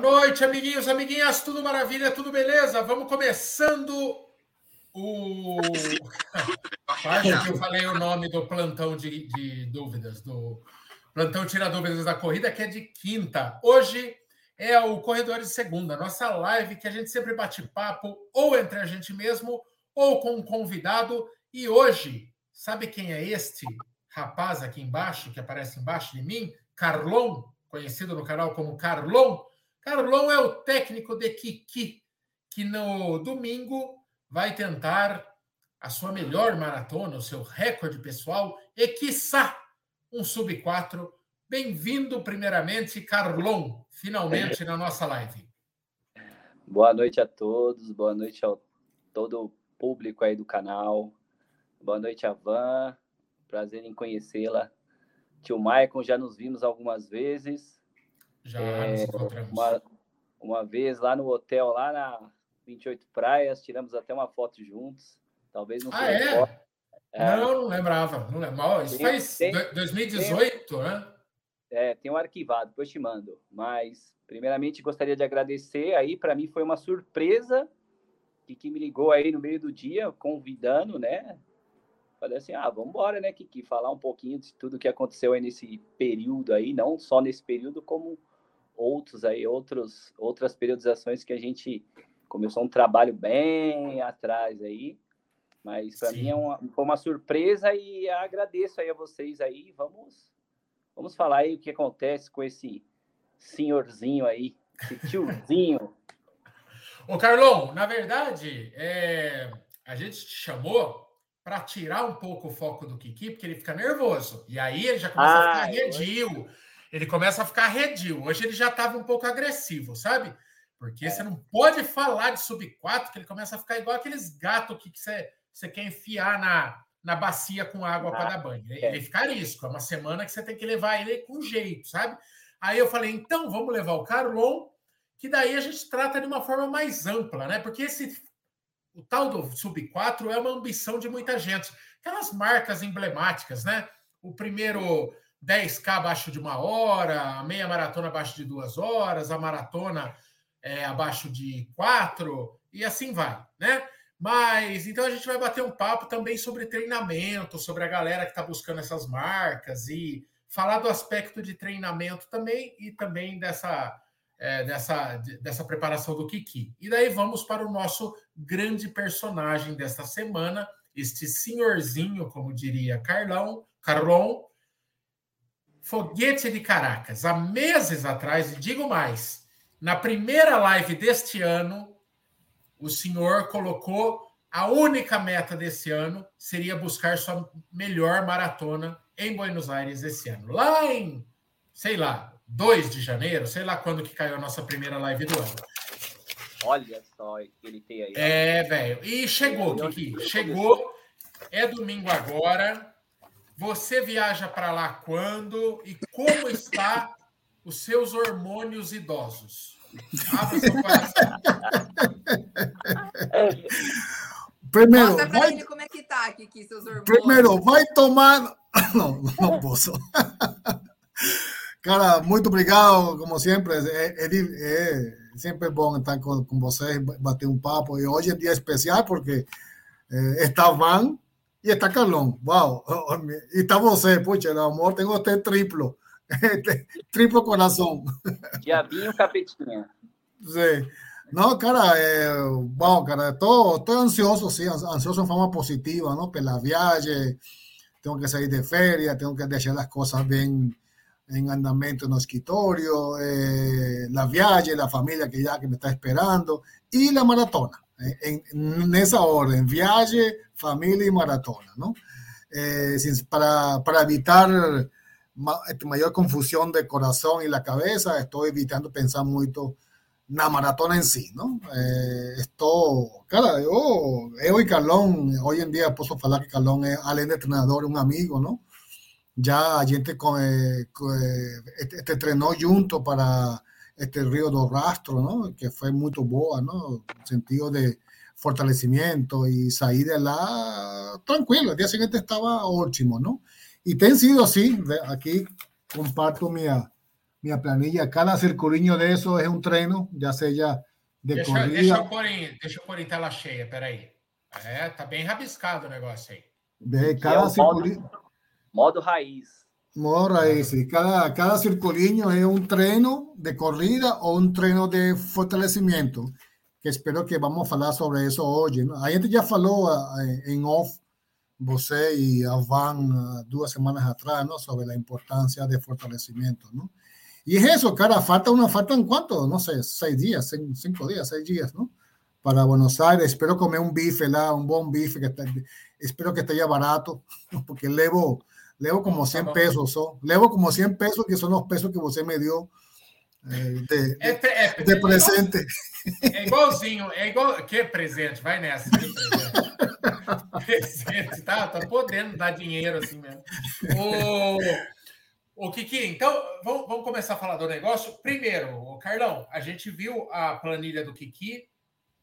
noite, amiguinhos, amiguinhas, tudo maravilha, tudo beleza? Vamos começando o. Quase que eu falei o nome do plantão de, de dúvidas, do plantão Tira Dúvidas da Corrida, que é de quinta. Hoje é o Corredor de Segunda, nossa live que a gente sempre bate papo, ou entre a gente mesmo, ou com um convidado. E hoje, sabe quem é este rapaz aqui embaixo, que aparece embaixo de mim? Carlon, conhecido no canal como Carlon. Carlon é o técnico de Kiki, que no domingo vai tentar a sua melhor maratona, o seu recorde pessoal e, quiçá, um sub-4. Bem-vindo, primeiramente, Carlon, finalmente na nossa live. Boa noite a todos, boa noite a todo o público aí do canal. Boa noite a Van, prazer em conhecê-la. Tio Maicon, já nos vimos algumas vezes. Já é, uma, uma vez lá no hotel, lá na 28 Praias, tiramos até uma foto juntos. Talvez não Ah, é? é? Não, não lembrava. Não lembrava. Isso tem, faz tem, 2018, tem, né? É, tem um arquivado, depois te mando. Mas, primeiramente, gostaria de agradecer. Aí, para mim, foi uma surpresa que, que me ligou aí no meio do dia, convidando, né? Falei assim, ah, vamos embora, né, Kiki, falar um pouquinho de tudo que aconteceu aí nesse período aí, não só nesse período, como outros aí, outros, outras periodizações que a gente começou um trabalho bem atrás aí, mas para mim é uma, foi uma surpresa e agradeço aí a vocês aí, vamos vamos falar aí o que acontece com esse senhorzinho aí, esse tiozinho. Ô Carlão, na verdade, é, a gente te chamou para tirar um pouco o foco do Kiki, porque ele fica nervoso. E aí ele já começa ah, a ficar redio ele começa a ficar redio. Hoje ele já estava um pouco agressivo, sabe? Porque é. você não pode falar de sub-4, que ele começa a ficar igual aqueles gatos que você, você quer enfiar na, na bacia com água ah, para dar banho. Ele, é. ele fica arisco. É uma semana que você tem que levar ele com jeito, sabe? Aí eu falei, então vamos levar o Carlon, que daí a gente trata de uma forma mais ampla, né? Porque esse o tal do sub-4 é uma ambição de muita gente. Aquelas marcas emblemáticas, né? O primeiro 10K abaixo de uma hora, a meia maratona abaixo de duas horas, a maratona é, abaixo de quatro, e assim vai, né? Mas então a gente vai bater um papo também sobre treinamento, sobre a galera que está buscando essas marcas e falar do aspecto de treinamento também e também dessa, é, dessa, dessa preparação do Kiki. E daí vamos para o nosso grande personagem desta semana, este senhorzinho, como diria Carlão, Carlon, Foguete de Caracas. Há meses atrás, e digo mais, na primeira live deste ano, o senhor colocou a única meta desse ano seria buscar sua melhor maratona em Buenos Aires esse ano. Lá em, sei lá, 2 de janeiro, sei lá quando que caiu a nossa primeira live do ano. Olha só que ele tem aí. É, velho. E chegou, Kiki. Chegou. É domingo agora. Você viaja para lá quando e como está os seus hormônios idosos? Abra seu coração. Primeiro, Mostra vai... ele como é que tá aqui, aqui seus hormônios. Primeiro, vai tomar. Não, não posso. Cara, muito obrigado, como sempre. É, é, é sempre bom estar com, com vocês, bater um papo. E hoje é dia especial porque é, está Van y está Carlón, wow, y está você, pucha, el amor, tengo este triplo, este triplo corazón. Ya vi capetinha. Sí. No, cara, eh, wow, cara, todo, estoy ansioso, sí, ansioso en forma positiva, ¿no? Pues la viaje, tengo que salir de feria, tengo que dejar las cosas bien en andamento en el escritorio, eh, la viaje, la familia que ya que me está esperando y la maratona en, en, esa orden, viaje, familia y maratona, ¿no? Eh, para, para, evitar ma, este, mayor confusión de corazón y la cabeza, estoy evitando pensar mucho la maratona en sí, ¿no? Eh, esto, cara, yo, yo y Carlón, hoy en día puedo hablar que Carlón es além entrenador, un amigo, ¿no? Ya gente con, eh, este, este entrenó junto para este Río do Rastro, ¿no? Que fue muy boa, ¿no? Sentido de fortalecimiento y salir de la tranquilo. El día siguiente estaba óptimo, ¿no? Y te han sido así. Aquí comparto mi, minha planilha, cada circulinho disso é um treino, já seja de deixa, corrida. Deixa eu, pôr em, deixa eu pôr em tela cheia, peraí. É, tá bem rabiscado o negócio aí. De cada é circulinho. Modo, modo raiz. Raiz. Cada, cada circulinho é um treino de corrida ou um treino de fortalecimento. Que espero que vamos falar sobre isso hoje. A gente já falou eh, em off, e a Van, duas semanas atrás, ¿no? sobre a importância de fortalecimento. ¿no? Y es eso, cara, falta una, faltan cuánto, no sé, seis días, cinco días, seis días, ¿no? Para Buenos Aires, espero comer un bife lá, un buen bife, que está, espero que esté ya barato, porque levo, levo como 100 pesos, ¿so? levo como 100 pesos, que son los pesos que você me dio eh, de, é, é, de presente. É igualzinho, é igual, que presente, vai nessa, presente. presente, tá, tá podendo dar dinheiro assim mesmo. O... O Kiki, então vamos, vamos, começar a falar do negócio. Primeiro, o Carlão, a gente viu a planilha do Kiki,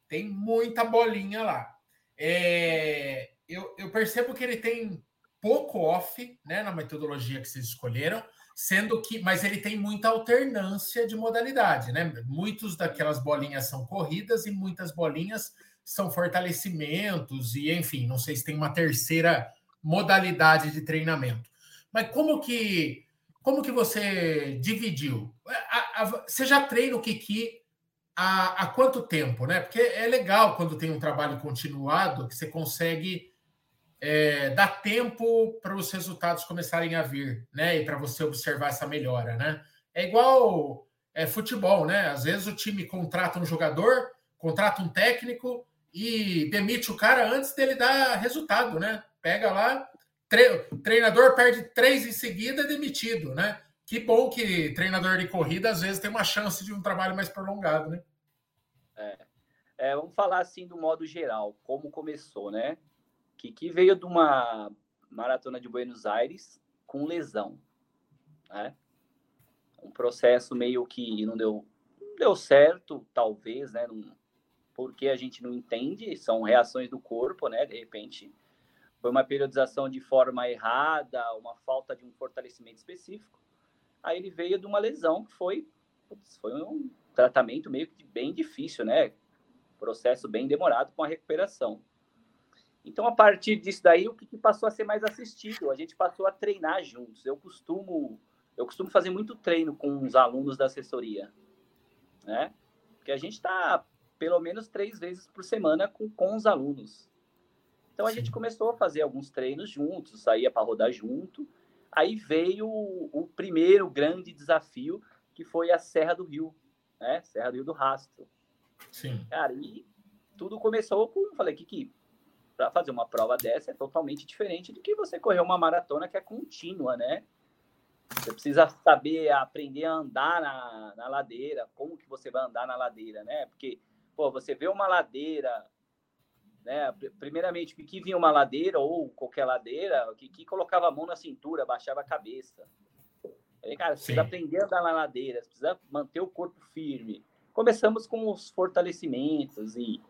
tem muita bolinha lá. É, eu, eu, percebo que ele tem pouco off, né, na metodologia que vocês escolheram, sendo que, mas ele tem muita alternância de modalidade, né? Muitos daquelas bolinhas são corridas e muitas bolinhas são fortalecimentos e, enfim, não sei se tem uma terceira modalidade de treinamento. Mas como que como que você dividiu? A, a, você já treina o Kiki há, há quanto tempo, né? Porque é legal quando tem um trabalho continuado que você consegue é, dar tempo para os resultados começarem a vir, né? E para você observar essa melhora, né? É igual é, futebol, né? Às vezes o time contrata um jogador, contrata um técnico e demite o cara antes dele dar resultado, né? Pega lá, Tre treinador perde três em seguida, é demitido, né? Que bom que treinador de corrida às vezes tem uma chance de um trabalho mais prolongado, né? É. é vamos falar assim do modo geral, como começou, né? Que, veio de uma maratona de Buenos Aires com lesão, né? Um processo meio que não deu, deu certo, talvez, né? Porque a gente não entende, são reações do corpo, né? De repente foi uma periodização de forma errada, uma falta de um fortalecimento específico. Aí ele veio de uma lesão que foi, foi um tratamento meio que bem difícil, né? Processo bem demorado com a recuperação. Então, a partir disso daí, o que, passou a ser mais assistido? A gente passou a treinar juntos. Eu costumo, eu costumo fazer muito treino com os alunos da assessoria, né? Porque a gente está pelo menos três vezes por semana com, com os alunos. Então a Sim. gente começou a fazer alguns treinos juntos, saía para rodar junto. Aí veio o, o, primeiro grande desafio, que foi a Serra do Rio, né? Serra do Rio do Rastro. Sim. Cara, e tudo começou com, falei, que que para fazer uma prova dessa é totalmente diferente do que você correr uma maratona que é contínua, né? Você precisa saber aprender a andar na, na ladeira, como que você vai andar na ladeira, né? Porque, pô, você vê uma ladeira né? Primeiramente, o Kiki vinha uma ladeira ou qualquer ladeira, o Kiki colocava a mão na cintura, baixava a cabeça. Aí, cara, você precisa aprender a andar na ladeira, você precisa manter o corpo firme. Começamos com os fortalecimentos e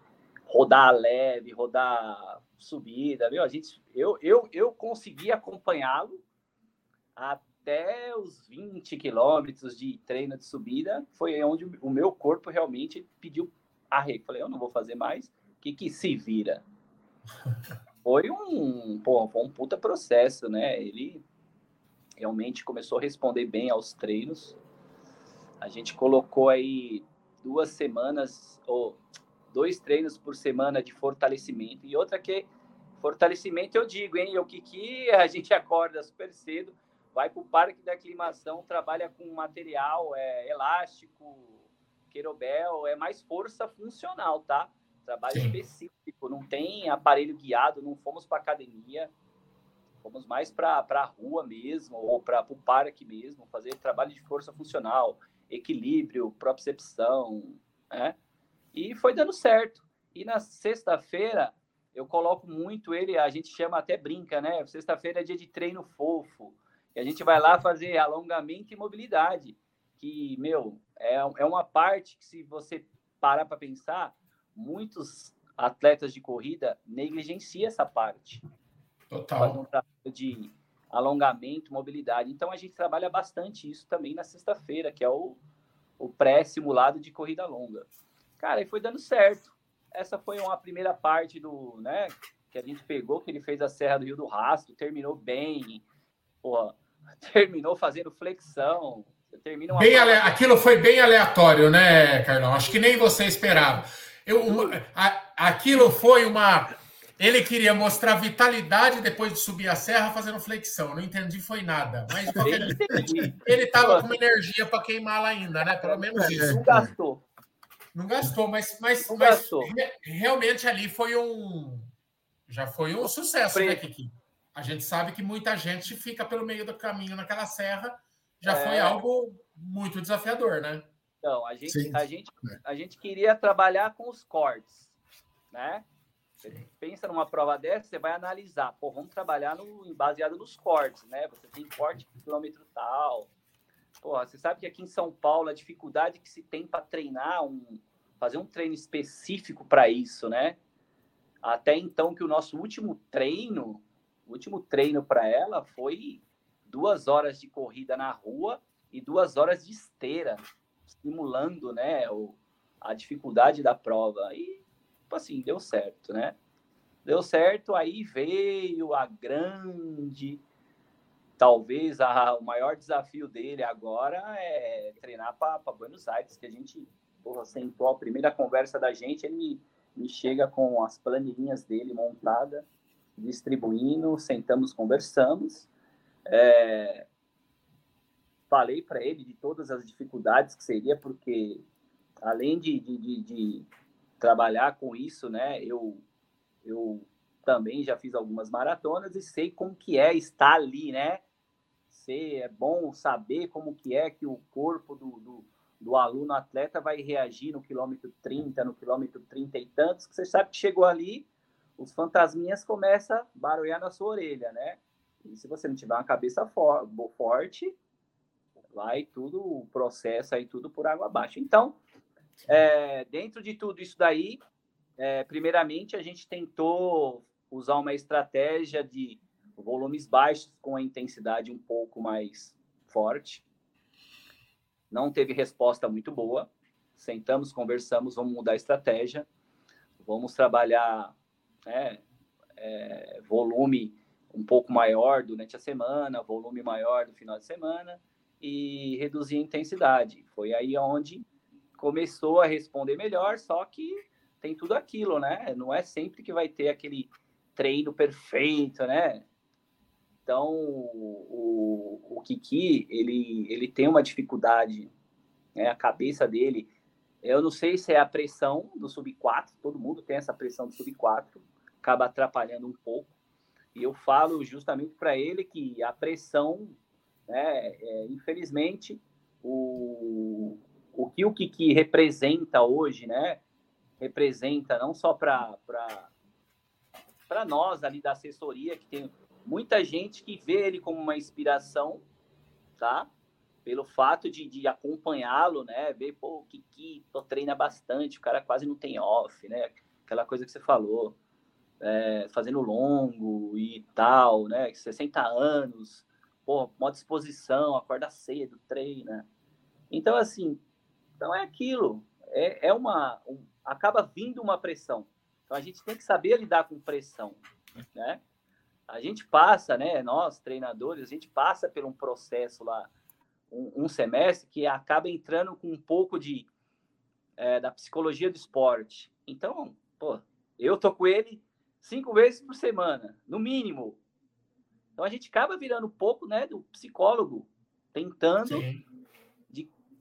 rodar leve, rodar subida, viu? A gente, eu, eu, eu consegui acompanhá-lo até os 20 quilômetros de treino de subida, foi onde o meu corpo realmente pediu arrego. Falei, eu não vou fazer mais que, que se vira? Foi um, pô, foi um puta processo, né? Ele realmente começou a responder bem aos treinos. A gente colocou aí duas semanas, ou dois treinos por semana de fortalecimento. E outra que fortalecimento eu digo, hein? O que a gente acorda super cedo, vai para o parque da aclimação, trabalha com material é, elástico, querobel, é mais força funcional, tá? trabalho Sim. específico, não tem aparelho guiado, não fomos para academia, fomos mais para a rua mesmo, ou para o parque mesmo, fazer trabalho de força funcional, equilíbrio, propriocepção, né? E foi dando certo. E na sexta-feira, eu coloco muito ele, a gente chama até brinca, né? Sexta-feira é dia de treino fofo, e a gente vai lá fazer alongamento e mobilidade, que, meu, é, é uma parte que se você parar para pensar, muitos atletas de corrida negligenciam essa parte. Total. Um trabalho de alongamento, mobilidade. Então, a gente trabalha bastante isso também na sexta-feira, que é o, o pré-simulado de corrida longa. Cara, e foi dando certo. Essa foi uma primeira parte do, né, que a gente pegou, que ele fez a Serra do Rio do Rastro, terminou bem, porra, terminou fazendo flexão, termina bem ale... Aquilo foi bem aleatório, né, Carlão? Acho que nem você esperava. Eu, uma... a... Aquilo foi uma ele queria mostrar vitalidade depois de subir a serra fazendo flexão. Não entendi, foi nada. Mas ele estava com energia para queimar lá ainda, né? Pelo menos isso. Não gastou. Não gastou, mas, mas, mas gastou. realmente ali foi um. Já foi um sucesso, né, Kiki? A gente sabe que muita gente fica pelo meio do caminho naquela serra. Já é... foi algo muito desafiador, né? Então, a gente, a, gente, a gente queria trabalhar com os cortes, né? Você pensa numa prova dessa, você vai analisar, pô, vamos trabalhar no, baseado nos cortes, né? Você tem corte por quilômetro tal. Pô, você sabe que aqui em São Paulo a dificuldade que se tem para treinar, um, fazer um treino específico para isso, né? Até então que o nosso último treino, último treino para ela foi duas horas de corrida na rua e duas horas de esteira, simulando, né, o, a dificuldade da prova. E tipo assim, deu certo, né? Deu certo, aí veio a grande. Talvez a, o maior desafio dele agora é treinar para Buenos Aires, que a gente porra, sentou a primeira conversa da gente, ele me, me chega com as planilhinhas dele montada, distribuindo, sentamos, conversamos. É, falei para ele de todas as dificuldades que seria, porque além de, de, de, de trabalhar com isso, né? Eu, eu também já fiz algumas maratonas e sei como que é estar ali, né? Sei, é bom saber como que é que o corpo do, do, do aluno atleta vai reagir no quilômetro 30, no quilômetro 30 e tantos, que você sabe que chegou ali, os fantasminhas começam a barulhar na sua orelha, né? E se você não tiver uma cabeça for, forte, vai tudo, o processo aí tudo por água abaixo. Então, é, dentro de tudo isso daí, é, primeiramente a gente tentou usar uma estratégia de volumes baixos com a intensidade um pouco mais forte. Não teve resposta muito boa. Sentamos, conversamos, vamos mudar a estratégia, vamos trabalhar né, é, volume um pouco maior durante a semana, volume maior no final de semana e reduzir a intensidade. Foi aí onde começou a responder melhor, só que tem tudo aquilo, né? Não é sempre que vai ter aquele treino perfeito, né? Então, o, o Kiki, ele, ele tem uma dificuldade, né? A cabeça dele, eu não sei se é a pressão do sub 4, todo mundo tem essa pressão do sub 4, acaba atrapalhando um pouco. E eu falo justamente para ele que a pressão, né, é, infelizmente, o, o que o Kiki representa hoje, né? Representa não só para nós ali da assessoria, que tem muita gente que vê ele como uma inspiração, tá? Pelo fato de, de acompanhá-lo, né? Ver, pô, o Kiki treina bastante, o cara quase não tem off, né? Aquela coisa que você falou, é, fazendo longo e tal, né? 60 anos, pô, mó disposição, acorda cedo, treina. Então, assim, então é aquilo, é, é uma, um, acaba vindo uma pressão. Então a gente tem que saber lidar com pressão, né? A gente passa, né? Nós treinadores, a gente passa por um processo lá, um, um semestre que acaba entrando com um pouco de é, da psicologia do esporte. Então, pô, eu tô com ele cinco vezes por semana, no mínimo. Então a gente acaba virando um pouco, né, do psicólogo, tentando Sim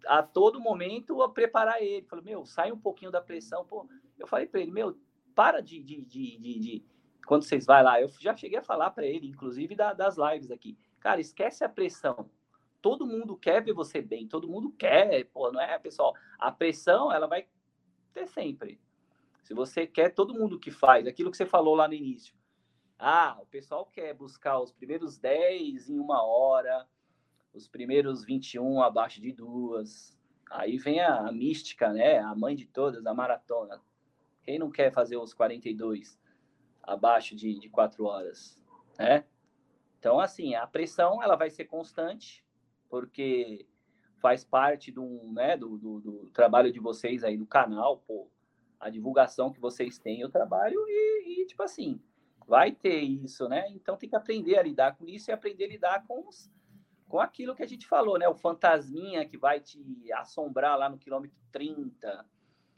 a todo momento a preparar ele. Falei, meu, sai um pouquinho da pressão. Pô, eu falei para ele, meu, para de, de, de, de, de, Quando vocês vai lá, eu já cheguei a falar para ele, inclusive da, das lives aqui. Cara, esquece a pressão. Todo mundo quer ver você bem, todo mundo quer, pô, não é, pessoal? A pressão, ela vai ter sempre. Se você quer, todo mundo que faz, aquilo que você falou lá no início. Ah, o pessoal quer buscar os primeiros 10 em uma hora, os primeiros 21 abaixo de duas. Aí vem a, a, mística, né? A mãe de todas, a maratona. Quem não quer fazer os 42 abaixo de, de 4 horas, né? Então, assim, a pressão ela vai ser constante, porque faz parte do, né, do, do, do trabalho de vocês aí no canal, pô, a divulgação que vocês têm, o trabalho, e, e, tipo assim, vai ter isso, né? Então tem que aprender a lidar com isso e aprender a lidar com, os, com aquilo que a gente falou, né? O fantasminha que vai te assombrar lá no quilômetro 30,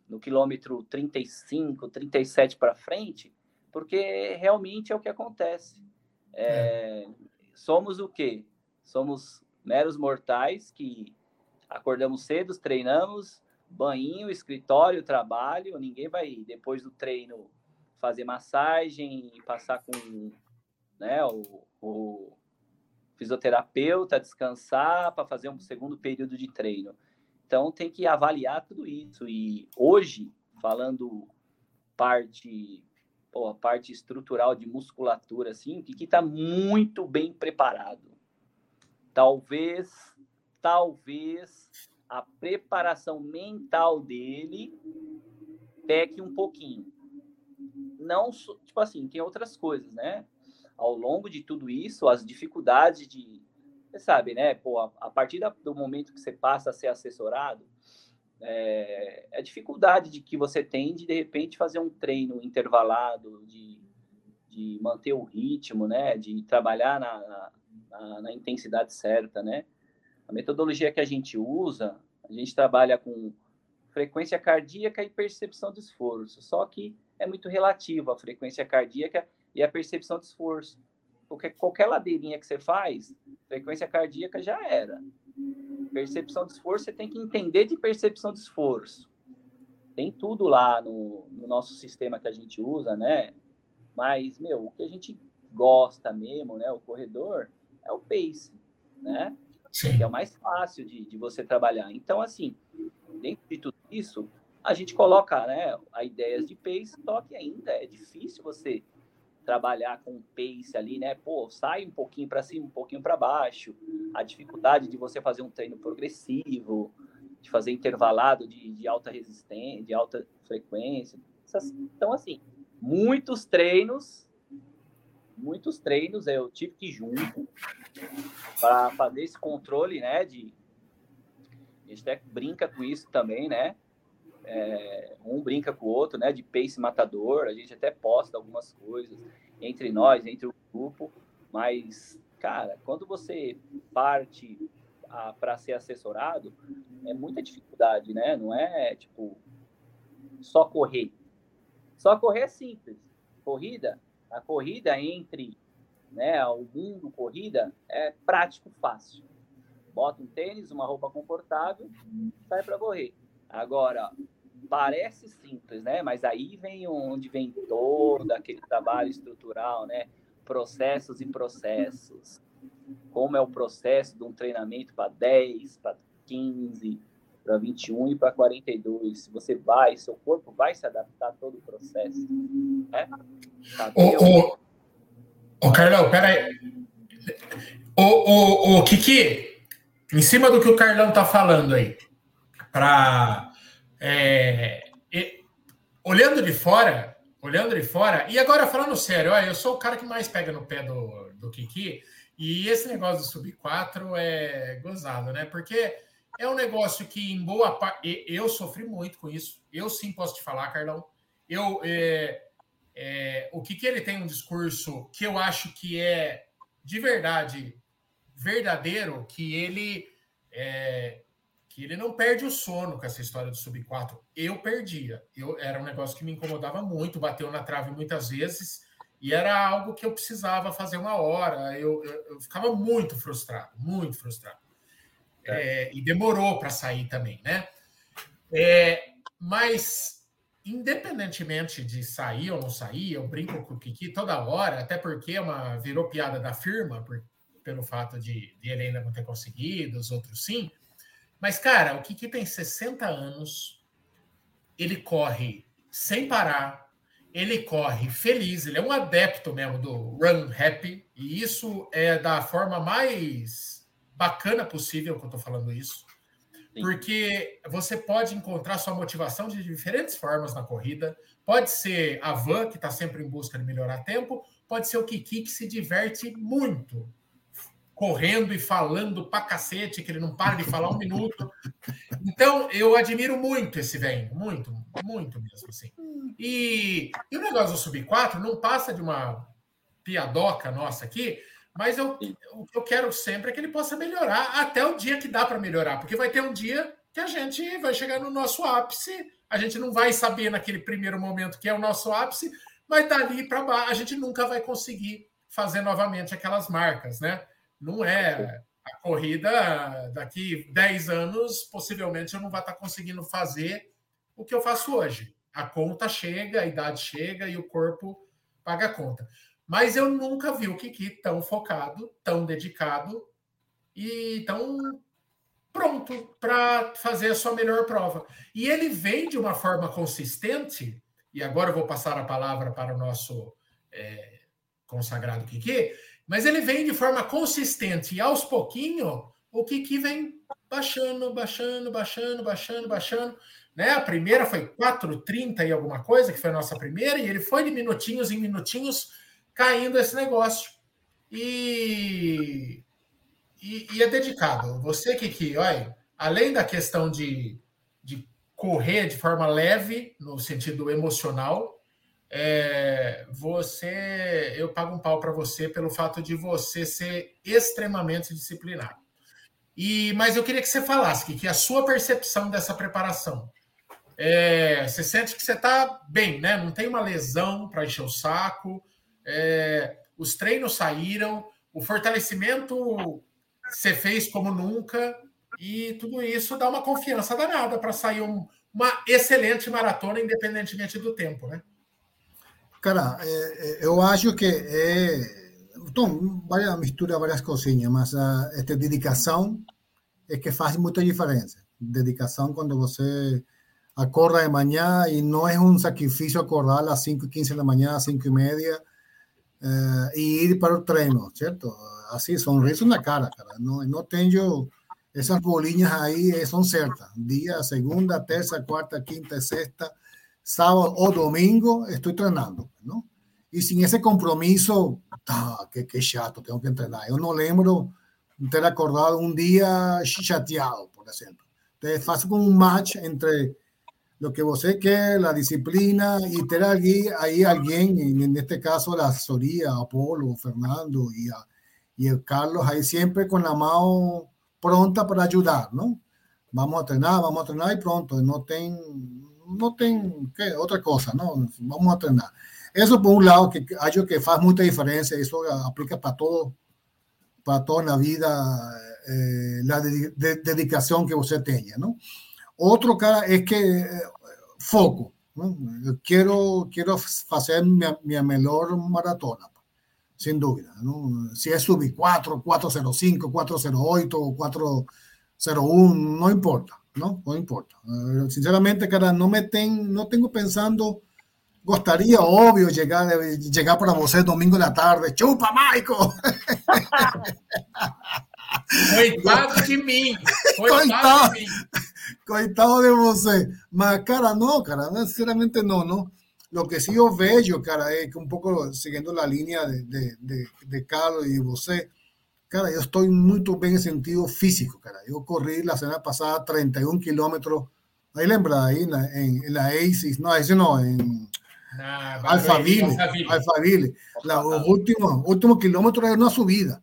no quilômetro 35, 37 para frente, porque realmente é o que acontece. É, é. Somos o quê? Somos meros mortais que acordamos cedo, treinamos, banho, escritório, trabalho. Ninguém vai, depois do treino, fazer massagem e passar com né, o, o fisioterapeuta, descansar para fazer um segundo período de treino. Então tem que avaliar tudo isso. E hoje, falando parte, pô, parte estrutural de musculatura, assim, que está muito bem preparado. Talvez, talvez a preparação mental dele peque um pouquinho. Não, tipo assim, tem outras coisas, né? Ao longo de tudo isso, as dificuldades de. Você sabe, né? Pô, a, a partir do momento que você passa a ser assessorado, é, a dificuldade de que você tem de, de repente, fazer um treino intervalado, de, de manter o ritmo, né? De trabalhar na, na, na intensidade certa, né? A metodologia que a gente usa, a gente trabalha com frequência cardíaca e percepção de esforço, só que é muito relativo a frequência cardíaca e a percepção de esforço. Porque qualquer ladeirinha que você faz, frequência cardíaca já era. Percepção de esforço, você tem que entender de percepção de esforço. Tem tudo lá no, no nosso sistema que a gente usa, né? Mas, meu, o que a gente gosta mesmo, né? O corredor é o pace, né? Que é o mais fácil de, de você trabalhar. Então, assim, dentro de tudo isso, a gente coloca né, a ideias de pace, só que ainda é difícil você trabalhar com pace ali, né? Pô, sai um pouquinho para cima, um pouquinho para baixo. A dificuldade de você fazer um treino progressivo, de fazer intervalado de, de alta resistência, de alta frequência. Então, assim, muitos treinos muitos treinos eu tive que junto para fazer esse controle, né? De a gente até brinca com isso também, né? É, um brinca com o outro, né? De pace matador, a gente até posta algumas coisas entre nós, entre o grupo, mas cara, quando você parte para ser assessorado, é muita dificuldade, né? Não é tipo só correr. Só correr é simples. Corrida a corrida entre né, o mundo corrida é prático, fácil. Bota um tênis, uma roupa confortável, sai para correr. Agora, parece simples, né? Mas aí vem onde vem todo aquele trabalho estrutural, né? Processos e processos. Como é o processo de um treinamento para 10, para 15, para 21 e para 42. Se você vai, seu corpo vai se adaptar a todo o processo. Né? Ô, ô, ô, Carlão, peraí. Ô, ô, ô, Kiki, em cima do que o Carlão tá falando aí, para é, olhando de fora, olhando de fora, e agora falando sério, ó, eu sou o cara que mais pega no pé do, do Kiki, e esse negócio do sub 4 é gozado, né? Porque é um negócio que, em boa parte, eu sofri muito com isso. Eu sim posso te falar, Carlão. Eu, é, é, o que ele tem um discurso que eu acho que é de verdade verdadeiro, que ele é, que ele não perde o sono com essa história do sub 4. Eu perdia. Eu, era um negócio que me incomodava muito, bateu na trave muitas vezes, e era algo que eu precisava fazer uma hora. Eu, eu, eu ficava muito frustrado, muito frustrado. É. é, e demorou para sair também, né? É, mas, independentemente de sair ou não sair, eu brinco com o Kiki toda hora, até porque é uma, virou piada da firma, por, pelo fato de, de ele ainda não ter conseguido, os outros sim. Mas, cara, o Kiki tem 60 anos, ele corre sem parar, ele corre feliz, ele é um adepto mesmo do run happy, e isso é da forma mais bacana possível que eu estou falando isso, Sim. porque você pode encontrar sua motivação de diferentes formas na corrida. Pode ser a Van, que está sempre em busca de melhorar tempo, pode ser o Kiki, que se diverte muito correndo e falando pra cacete, que ele não para de falar um minuto. Então, eu admiro muito esse velho, muito, muito mesmo, assim. E, e o negócio do Sub-4 não passa de uma piadoca nossa aqui, mas eu, o que eu quero sempre é que ele possa melhorar até o dia que dá para melhorar, porque vai ter um dia que a gente vai chegar no nosso ápice, a gente não vai saber naquele primeiro momento que é o nosso ápice, mas dali para baixo a gente nunca vai conseguir fazer novamente aquelas marcas, né? Não é a corrida daqui 10 anos, possivelmente eu não vou estar conseguindo fazer o que eu faço hoje. A conta chega, a idade chega e o corpo paga a conta. Mas eu nunca vi o Kiki tão focado, tão dedicado e tão pronto para fazer a sua melhor prova. E ele vem de uma forma consistente, e agora eu vou passar a palavra para o nosso é, consagrado Kiki, mas ele vem de forma consistente e aos pouquinho o Kiki vem baixando, baixando, baixando, baixando, baixando. Né? A primeira foi 4,30 e alguma coisa, que foi a nossa primeira, e ele foi de minutinhos em minutinhos caindo esse negócio. E, e, e é dedicado. Você, Kiki, olha, além da questão de, de correr de forma leve, no sentido emocional, é, você, eu pago um pau para você pelo fato de você ser extremamente disciplinado. E, mas eu queria que você falasse que, que a sua percepção dessa preparação, é, você sente que você está bem, né? Não tem uma lesão para encher o saco, é, os treinos saíram, o fortalecimento você fez como nunca, e tudo isso dá uma confiança danada para sair um, uma excelente maratona, independentemente do tempo, né? Cara, eh, eu acho que é. Então, várias, mistura várias coisinhas, mas a esta dedicação é que faz muita diferença. Dedicação quando você acorda de manhã e não é um sacrifício acordar às 5 e 15 da manhã, às 5 e meia uh, e ir para o treino, certo? Assim, sorriso na cara, cara. Não, não tenho essas bolinhas aí, são certas. Dia, segunda, terça, quarta, quinta, sexta sábado o domingo estoy entrenando, ¿no? Y sin ese compromiso, ah, qué, qué chato, tengo que entrenar. Yo no lembro ter acordado un día chateado, por ejemplo. Entonces, faço como un match entre lo que você quer, la disciplina y allí, ahí alguien, en este caso la asesoría, Apolo, Fernando y, y el Carlos, ahí siempre con la mano pronta para ayudar, ¿no? Vamos a entrenar, vamos a entrenar y pronto, no ten, no tengo que otra cosa, ¿no? Vamos a treinar. Eso por un lado que acho que hace mucha diferencia, eso aplica para todo, para toda la vida, eh, la de, de, dedicación que usted tenga, ¿no? Otro cara es que eh, foco, ¿no? Quiero, quiero hacer mi, mi mejor maratona, sin duda, ¿no? Si es subir 4, 405, 408, 401, no importa. No, no importa. Uh, sinceramente, cara, no me ten, no tengo pensando, gostaria, óbvio, chegar, chegar para você domingo da tarde. Chupa, Michael! Coitado de mim! Coitado, coitado, de mim! Coitado de você! Mas, cara, não, cara, sinceramente não, não. Lo que sí yo veo, cara, es que un poco siguiendo la línea de, de, de, de Carlos y você, cara, yo estoy muy bien en sentido físico, cara. Yo corrí la semana pasada 31 kilómetros, ahí lembra, ahí en la, en, en la ASIS, no, ese no, en ah, Alphaville, Alphaville. La, los últimos, últimos kilómetros era una subida,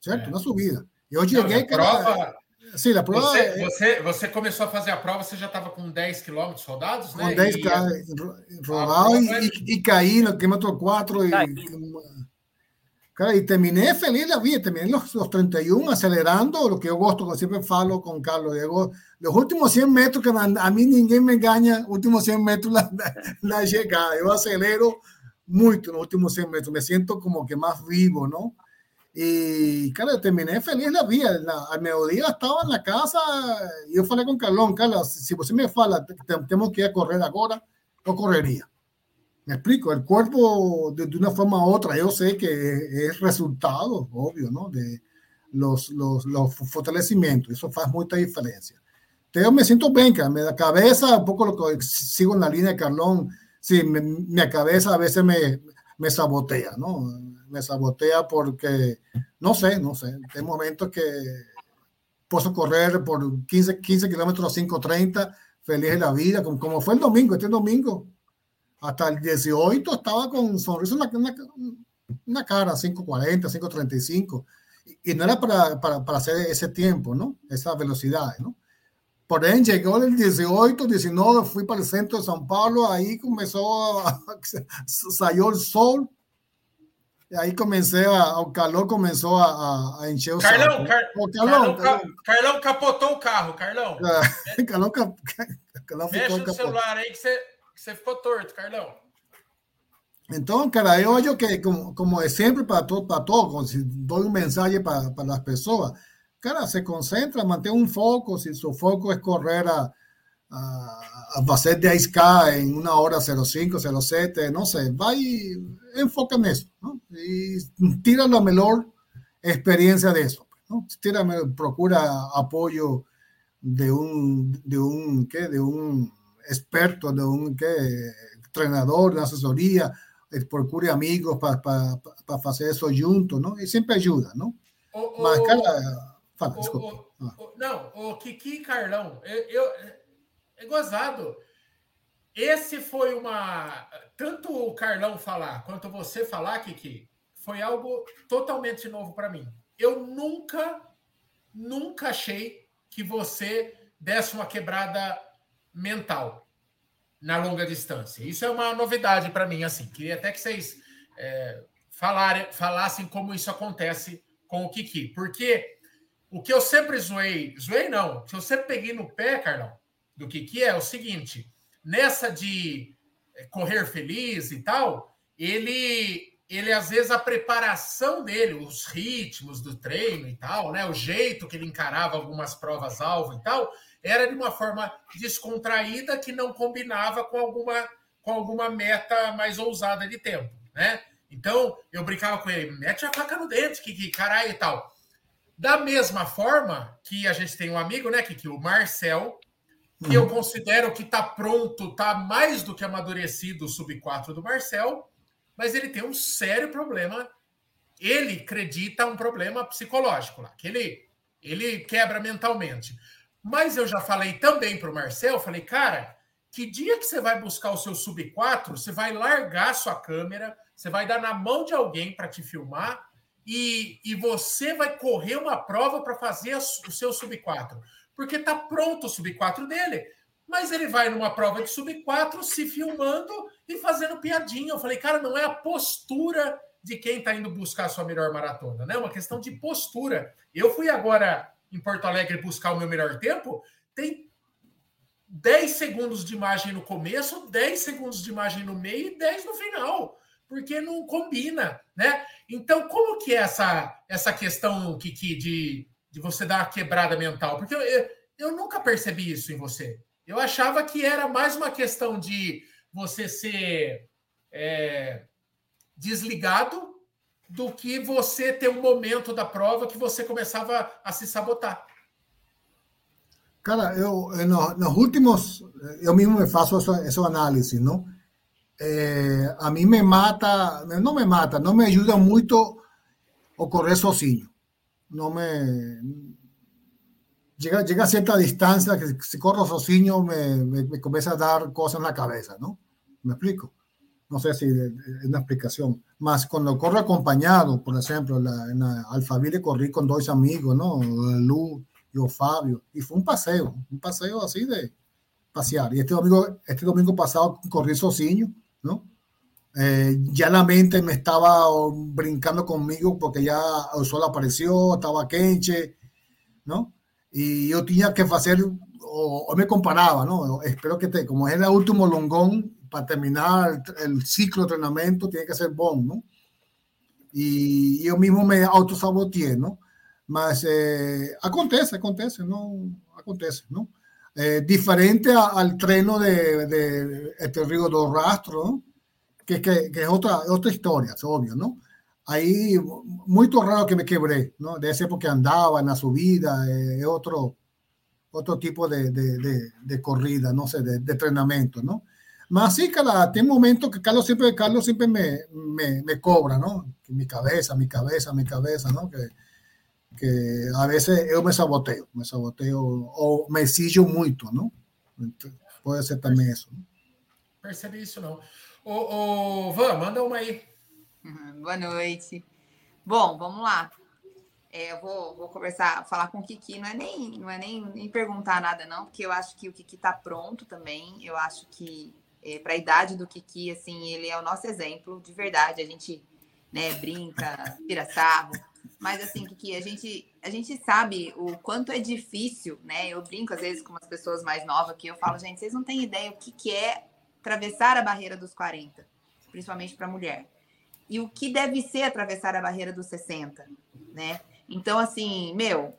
¿cierto? É. Uma subida. Eu cheguei, não, cara... Prova... Sim, a prova... Você, é... você, você, começou a fazer a prova, você já estava com 10 quilômetros rodados, né? Com 10 e... rodados e, e, e caí no quilômetro 4 e... Y terminé feliz la vida, terminé los, los 31 acelerando, lo que yo gosto, como siempre falo con Carlos, Diego, los últimos 100 metros que a mí ninguém me engaña, últimos 100 metros la, la, llegada, yo acelero mucho los últimos 100 metros, me siento como que más vivo, ¿no? Y, cara, terminé feliz la vida, la, al mediodía estaba en la casa, yo falei con Carlón, Carlos, si você me fala, tenemos que ir a correr ahora, yo correría. Me explico, el cuerpo de, de, una forma u otra, yo sé que es resultado, obvio, ¿no? De los, los, los fortalecimientos, eso hace mucha diferencia. Yo me siento que me da cabeza, un poco lo que sigo en la línea de Carlón, sí, me, mi cabeza a veces me, me sabotea, ¿no? Me sabotea porque, no sé, no sé, hay momentos que puedo correr por 15, 15 kilómetros 5.30, feliz de la vida, como, como fue el domingo, este domingo, hasta el 18 estaba con sonrisa en una, una, cara, 5.40, 5.35, y, no era para, para, para, hacer ese tiempo, ¿no? Esa velocidad, ¿no? Por ahí llegó el 18, 19, fui para el centro de São Paulo, ahí comenzó, a, salió el sol, ahí comencé a, o calor começou a, a encher Carlão. Car Ô, Carlão, Carlão, Carlão, capotou o carro, Carlão. É, Carlão, Carlão Mexe o celular aí que você, você ficou torto, Carlão. Então, cara, eu acho que, como, como é sempre para todo, para todos, se dou um mensagem para, para as pessoas, cara, se concentra, mantém um foco, se seu foco é correr a a, hacer de 10K en una hora 05, 07, no sé, va y enfoca en eso, ¿no? Y tira la mejor experiencia de eso, ¿no? Tira, procura apoyo de un, de un, ¿qué? De un experto, de un, ¿qué? Entrenador, de asesoría, eh, procure amigos para pa, pa, pa hacer eso juntos, ¿no? Y siempre ayuda, ¿no? O, Mas, cara, fala, o, desculpa. O, o, não, o Kiki Carlão, eu, eu é gozado. Esse foi uma. Tanto o Carlão falar quanto você falar, Kiki, foi algo totalmente novo para mim. Eu nunca, nunca achei que você desse uma quebrada mental na longa distância. Isso é uma novidade para mim, assim. Queria até que vocês é, falarem, falassem como isso acontece com o Kiki. Porque o que eu sempre zoei, zoei não, o que eu sempre peguei no pé, Carlão, do que é o seguinte: nessa de é, correr feliz e tal, ele ele às vezes a preparação dele, os ritmos do treino e tal, né, o jeito que ele encarava algumas provas alvo e tal, era de uma forma descontraída que não combinava com alguma com alguma meta mais ousada de tempo, né? Então, eu brincava com ele, mete a faca no dente, que, que caralho e tal. Da mesma forma que a gente tem um amigo, né, que, o Marcel, que eu considero que está pronto, está mais do que amadurecido o sub-4 do Marcel, mas ele tem um sério problema. Ele acredita um problema psicológico lá, que ele, ele quebra mentalmente. Mas eu já falei também para o Marcel, falei, cara, que dia que você vai buscar o seu sub-4, você vai largar sua câmera, você vai dar na mão de alguém para te filmar e, e você vai correr uma prova para fazer o seu sub-4 porque está pronto o sub-4 dele. Mas ele vai numa prova de sub-4 se filmando e fazendo piadinha. Eu falei, cara, não é a postura de quem está indo buscar a sua melhor maratona, né? É uma questão de postura. Eu fui agora em Porto Alegre buscar o meu melhor tempo, tem 10 segundos de imagem no começo, 10 segundos de imagem no meio e 10 no final, porque não combina, né? Então, como que é essa, essa questão, Kiki, de de você dar uma quebrada mental? Porque eu, eu, eu nunca percebi isso em você. Eu achava que era mais uma questão de você ser é, desligado do que você ter um momento da prova que você começava a se sabotar. Cara, eu no, nos últimos, eu mesmo me faço essa, essa análise, não? É, a mim me mata, não me mata, não me ajuda muito o correr sozinho no me... Llega, llega a cierta distancia que si corro sozinho me, me, me, a dar cosas en la cabeza, ¿no? ¿Me explico? No sé si es una explicación. Más cuando corro acompañado, por ejemplo, la, en la Alphaville corrí con dos amigos, ¿no? Lu y o Fabio. Y fue un paseo, un paseo así de pasear. Y este domingo, este domingo pasado corrí sozinho, ¿no? Eh, ya la mente me estaba brincando conmigo porque ya el sol apareció, estaba Kenche, ¿no? Y yo tenía que hacer, o, me comparaba, ¿no? Espero que te, como es el último longón para terminar el, ciclo de entrenamiento, tiene que ser bon, ¿no? Y yo mismo me autosaboteé, ¿no? Mas eh, acontece, acontece, ¿no? Acontece, ¿no? Eh, diferente al treno de, de este río dos ¿no? que, que, que, es otra, otra historia, es obvio, ¿no? Ahí, muy raro que me quebré, ¿no? De esa época andaba en la subida, es eh, otro, otro tipo de, de, de, corrida, no sé, de, entrenamiento, ¿no? Más sí, cara, tiene momentos que Carlos siempre, Carlos siempre me, me, me cobra, ¿no? Mi cabeza, mi cabeza, mi cabeza, ¿no? Que, que a veces yo me saboteo, me saboteo o me sillo mucho, ¿no? Pode ser também isso. Percebi isso, não. Ô, ô Van, manda uma aí. Boa noite. Bom, vamos lá. É, eu vou, vou conversar, falar com o Kiki. Não é, nem, não é nem, nem perguntar nada, não, porque eu acho que o Kiki está pronto também. Eu acho que é, para a idade do Kiki, assim, ele é o nosso exemplo, de verdade. A gente né, brinca, tira sarro. Mas assim, que a gente, a gente sabe o quanto é difícil, né? Eu brinco às vezes com umas pessoas mais novas que eu falo, gente, vocês não têm ideia o que, que é atravessar a barreira dos 40, principalmente para mulher. E o que deve ser atravessar a barreira dos 60, né? Então, assim, meu,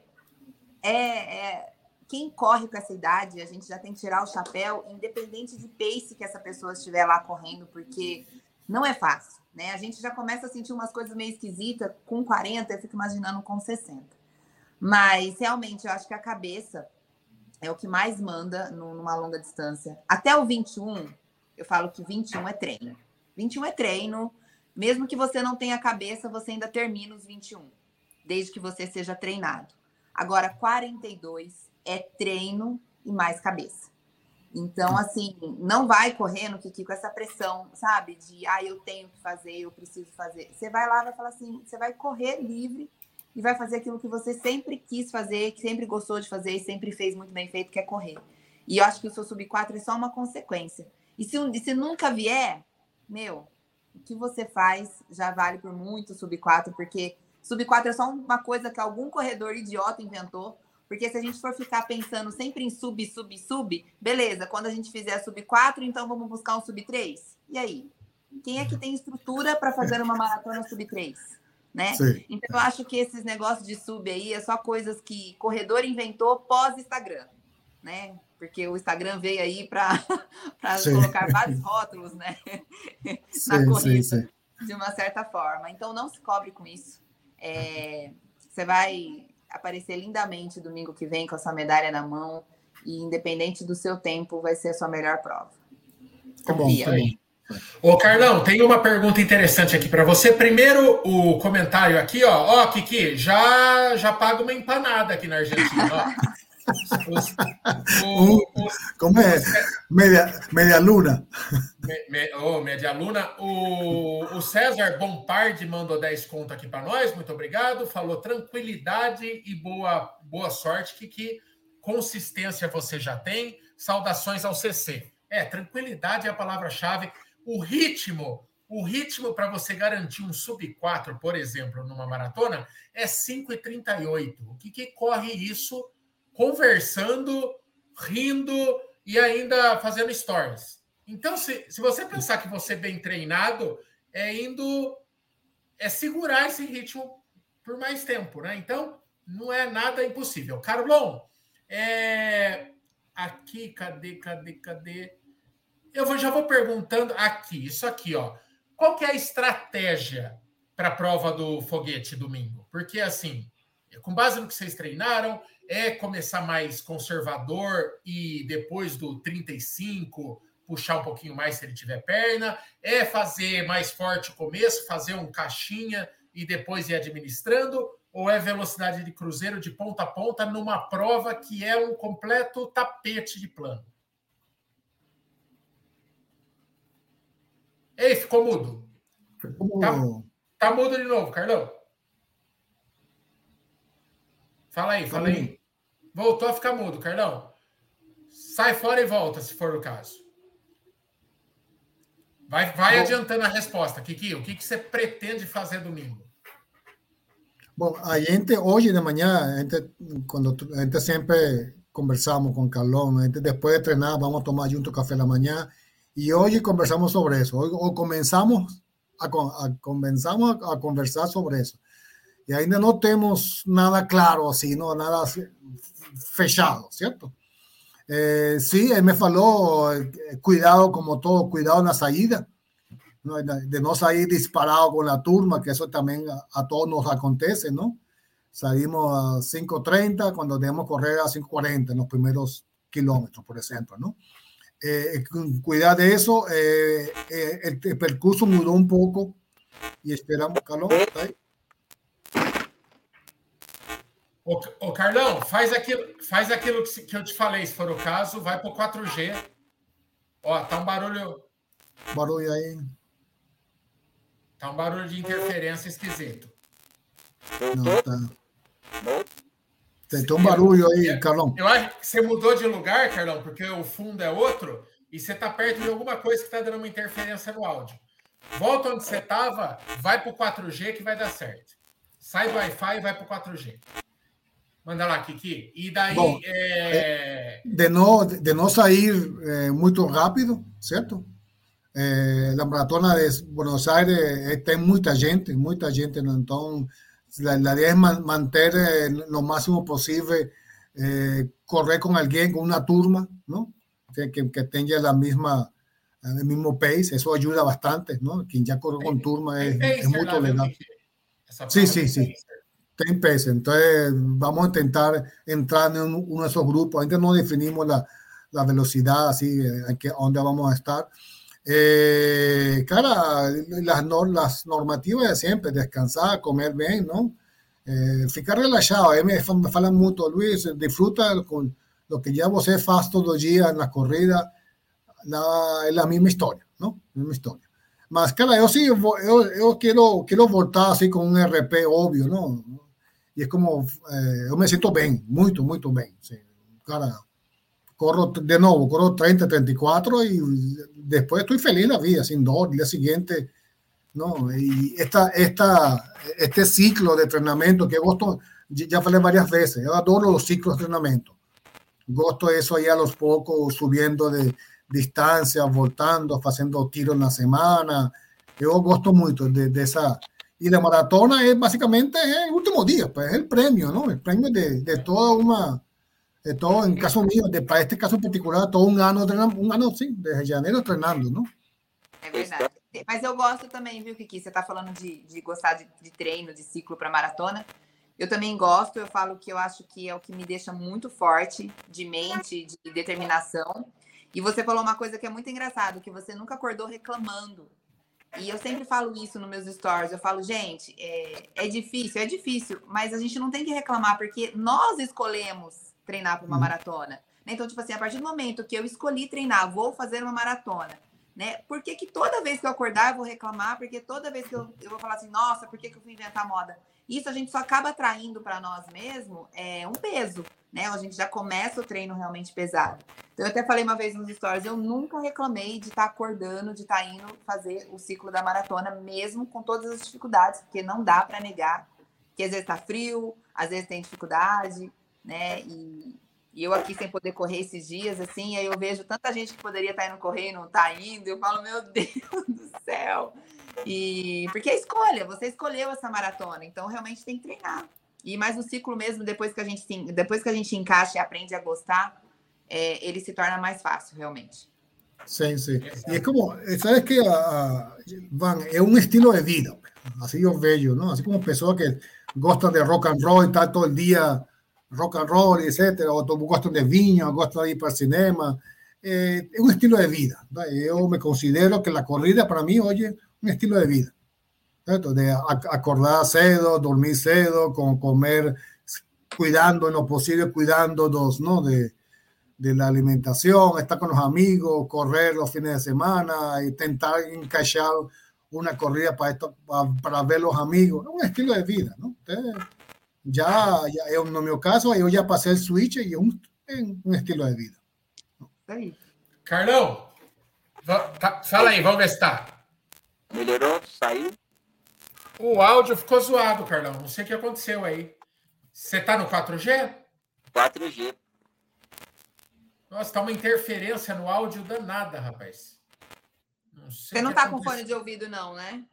é, é, quem corre com essa idade, a gente já tem que tirar o chapéu, independente de pace que essa pessoa estiver lá correndo, porque não é fácil né? A gente já começa a sentir umas coisas meio esquisitas com 40, eu fico imaginando com 60. Mas realmente eu acho que a cabeça é o que mais manda numa longa distância. Até o 21, eu falo que 21 é treino. 21 é treino, mesmo que você não tenha cabeça, você ainda termina os 21, desde que você seja treinado. Agora, 42 é treino e mais cabeça. Então, assim, não vai correndo, Kiki, com essa pressão, sabe? De, ah, eu tenho que fazer, eu preciso fazer. Você vai lá, vai falar assim, você vai correr livre e vai fazer aquilo que você sempre quis fazer, que sempre gostou de fazer e sempre fez muito bem feito, que é correr. E eu acho que o seu sub-4 é só uma consequência. E se, e se nunca vier, meu, o que você faz já vale por muito sub-4, porque sub-4 é só uma coisa que algum corredor idiota inventou porque se a gente for ficar pensando sempre em sub, sub, sub, beleza, quando a gente fizer sub 4, então vamos buscar um sub 3. E aí? Quem é que tem estrutura para fazer uma maratona sub 3? Né? Então eu acho que esses negócios de sub aí é só coisas que corredor inventou pós-Instagram, né? Porque o Instagram veio aí para colocar vários rótulos, né? Na corrida, de uma certa forma. Então não se cobre com isso. É, você vai aparecer lindamente domingo que vem com a sua medalha na mão e independente do seu tempo, vai ser a sua melhor prova. Tá bom, tá bom. Ô, Carlão, tem uma pergunta interessante aqui para você. Primeiro, o comentário aqui, ó. Ó, Kiki, já, já paga uma empanada aqui na Argentina, ó. O, Como é? Media, media luna. Me, me, oh, media luna. O, o César Bompardi mandou 10 conto aqui para nós. Muito obrigado. Falou tranquilidade e boa, boa sorte. Que, que consistência você já tem. Saudações ao CC. É, tranquilidade é a palavra-chave. O ritmo, o ritmo para você garantir um sub 4, por exemplo, numa maratona, é 5,38. O que, que corre isso? Conversando, rindo e ainda fazendo stories. Então, se, se você pensar que você é bem treinado, é indo é segurar esse ritmo por mais tempo, né? Então, não é nada impossível. Carlon, é... aqui, cadê, cadê, cadê? Eu vou, já vou perguntando aqui, isso aqui, ó. Qual que é a estratégia para a prova do foguete domingo? Porque, assim, com base no que vocês treinaram, é começar mais conservador e depois do 35 puxar um pouquinho mais se ele tiver perna, é fazer mais forte o começo, fazer um caixinha e depois ir administrando, ou é velocidade de cruzeiro de ponta a ponta numa prova que é um completo tapete de plano? Ei, ficou mudo. Tá, tá mudo de novo, Carlão. Fala aí, fala aí. Voltou a ficar mudo, Carlão. Sai fora e volta, se for o caso. Vai, vai Bom, adiantando a resposta, Kiki. O que, que você pretende fazer domingo? Bom, a gente, hoje de manhã, a gente, quando a gente sempre conversamos com Carlão, a gente depois de treinar, vamos tomar junto café na manhã, e hoje conversamos sobre isso. Ou começamos a, a, comenzamos a, a conversar sobre isso. E ainda não temos nada claro, assim, não, nada fechado, ¿cierto? Eh, sí, él me falou, eh, cuidado como todo, cuidado en la salida, de no salir disparado con la turma, que eso también a, todos nos acontece, ¿no? Salimos a 5.30 cuando debemos correr a 5.40 en los primeros kilómetros, por ejemplo, ¿no? eh, cuidar de eso. Eh, eh, el, el, percurso mudó un poco y esperamos, Carlão, tá aí? Ô, ô, Carlão, faz aquilo, faz aquilo que eu te falei, se for o caso, vai para o 4G. Ó, tá um barulho. Barulho aí. Tá um barulho de interferência esquisito. Não, tá. Tem um barulho aí, Carlão. Eu acho que você mudou de lugar, Carlão, porque o fundo é outro e você está perto de alguma coisa que está dando uma interferência no áudio. Volta onde você estava, vai para o 4G que vai dar certo. Sai do Wi-Fi e vai para o 4G. Manda lá, Kiki. E daí. Bom, é... de, não, de não sair é, muito rápido, certo? É, a maratona de Buenos Aires tem muita gente, muita gente, então la, la idea es man, mantener eh, lo máximo posible, eh, correr con alguien, con una turma, ¿no? Que, que, que tenga la misma, el mismo pace, eso ayuda bastante, ¿no? Quien ya corre con turma es, es muy tolerable. Sí, sí, sí. Ten pace. Entonces, vamos a intentar entrar en uno de esos grupos. Antes no definimos la, la velocidad, así, eh, que, dónde vamos a estar. Eh, cara, las, las normativas de siempre, descansar, comer bien, ¿no? Eh, ficar relajado. A mí me, falan mucho, Luis, disfruta con lo que ya vos faz todo el día en la corrida, la, es la misma historia, ¿no? La misma historia. Mas, cara, yo sí, yo, yo quiero, quiero voltar así con un RP obvio, ¿no? Y es como, eh, yo me siento bien, muy, muy bien. Sí. Cara, corro de nuevo, corro 30, 34 y después estoy feliz la vida, sin dolor, el día siguiente, ¿no? Y esta, esta, este ciclo de entrenamiento que gosto, ya falei varias veces, yo adoro los ciclos de entrenamiento. Gosto eso ahí a los pocos, subiendo de distancia, voltando, haciendo tiros en la semana. Yo gosto mucho de, de esa... Y la maratona es básicamente el último día, pues es el premio, ¿no? El premio de, de toda una de todo, en caso mío, de, para este caso particular, todo um ano um ano sim, de janeiro treinando, não? É verdade. Mas eu gosto também, viu, Kiki? Você está falando de, de gostar de, de treino, de ciclo para maratona. Eu também gosto, eu falo que eu acho que é o que me deixa muito forte de mente, de determinação. E você falou uma coisa que é muito engraçado, que você nunca acordou reclamando. E eu sempre falo isso nos meus stories. Eu falo, gente, é, é difícil, é difícil, mas a gente não tem que reclamar, porque nós escolhemos treinar para uma uhum. maratona. Né? Então, tipo assim, a partir do momento que eu escolhi treinar, vou fazer uma maratona, né? Por que, que toda vez que eu acordar eu vou reclamar? Porque toda vez que eu, eu vou falar assim, nossa, por que, que eu fui inventar moda? Isso a gente só acaba traindo para nós mesmo é um peso, né? A gente já começa o treino realmente pesado. Então, eu até falei uma vez nos stories, eu nunca reclamei de estar tá acordando, de estar tá indo fazer o ciclo da maratona, mesmo com todas as dificuldades, porque não dá para negar que às vezes está frio, às vezes tem dificuldade, né? E, e, eu aqui sem poder correr esses dias, assim, aí eu vejo tanta gente que poderia estar indo correr e não está indo, eu falo, meu Deus do céu! E porque é escolha, você escolheu essa maratona, então realmente tem que treinar. E mais o ciclo mesmo, depois que a gente depois que a gente encaixa e aprende a gostar, é, ele se torna mais fácil, realmente. Sim, sim. E é como, sabes que, uh, Van, é um estilo de vida, assim eu vejo, não? Assim como pessoa que gosta de rock and roll e está todo o dia rock and roll, etcétera, ou gostam de vinho, gostam de ir para o cinema. Eh, es un estilo de vida. Yo me considero que la corrida para mí, oye, un estilo de vida. ¿Cierto? De acordar cedo, dormir cedo, con comer, cuidando en lo posible, cuidando dos, ¿no? De, de la alimentación, estar con los amigos, correr los fines de semana, intentar encaixar una corrida para, esto, para, para ver los amigos. Es un estilo de vida, ¿no? Já, já eu, no meu caso, eu já passei o switch e um, um estilo de vida. Carlão, tá, fala aí, vamos tá. Melhorou? Saiu? O áudio ficou zoado, Carlão. Não sei o que aconteceu aí. Você tá no 4G? 4G. Nossa, tá uma interferência no áudio danada, rapaz. Não Você não tá aconteceu. com fone de ouvido, não, né?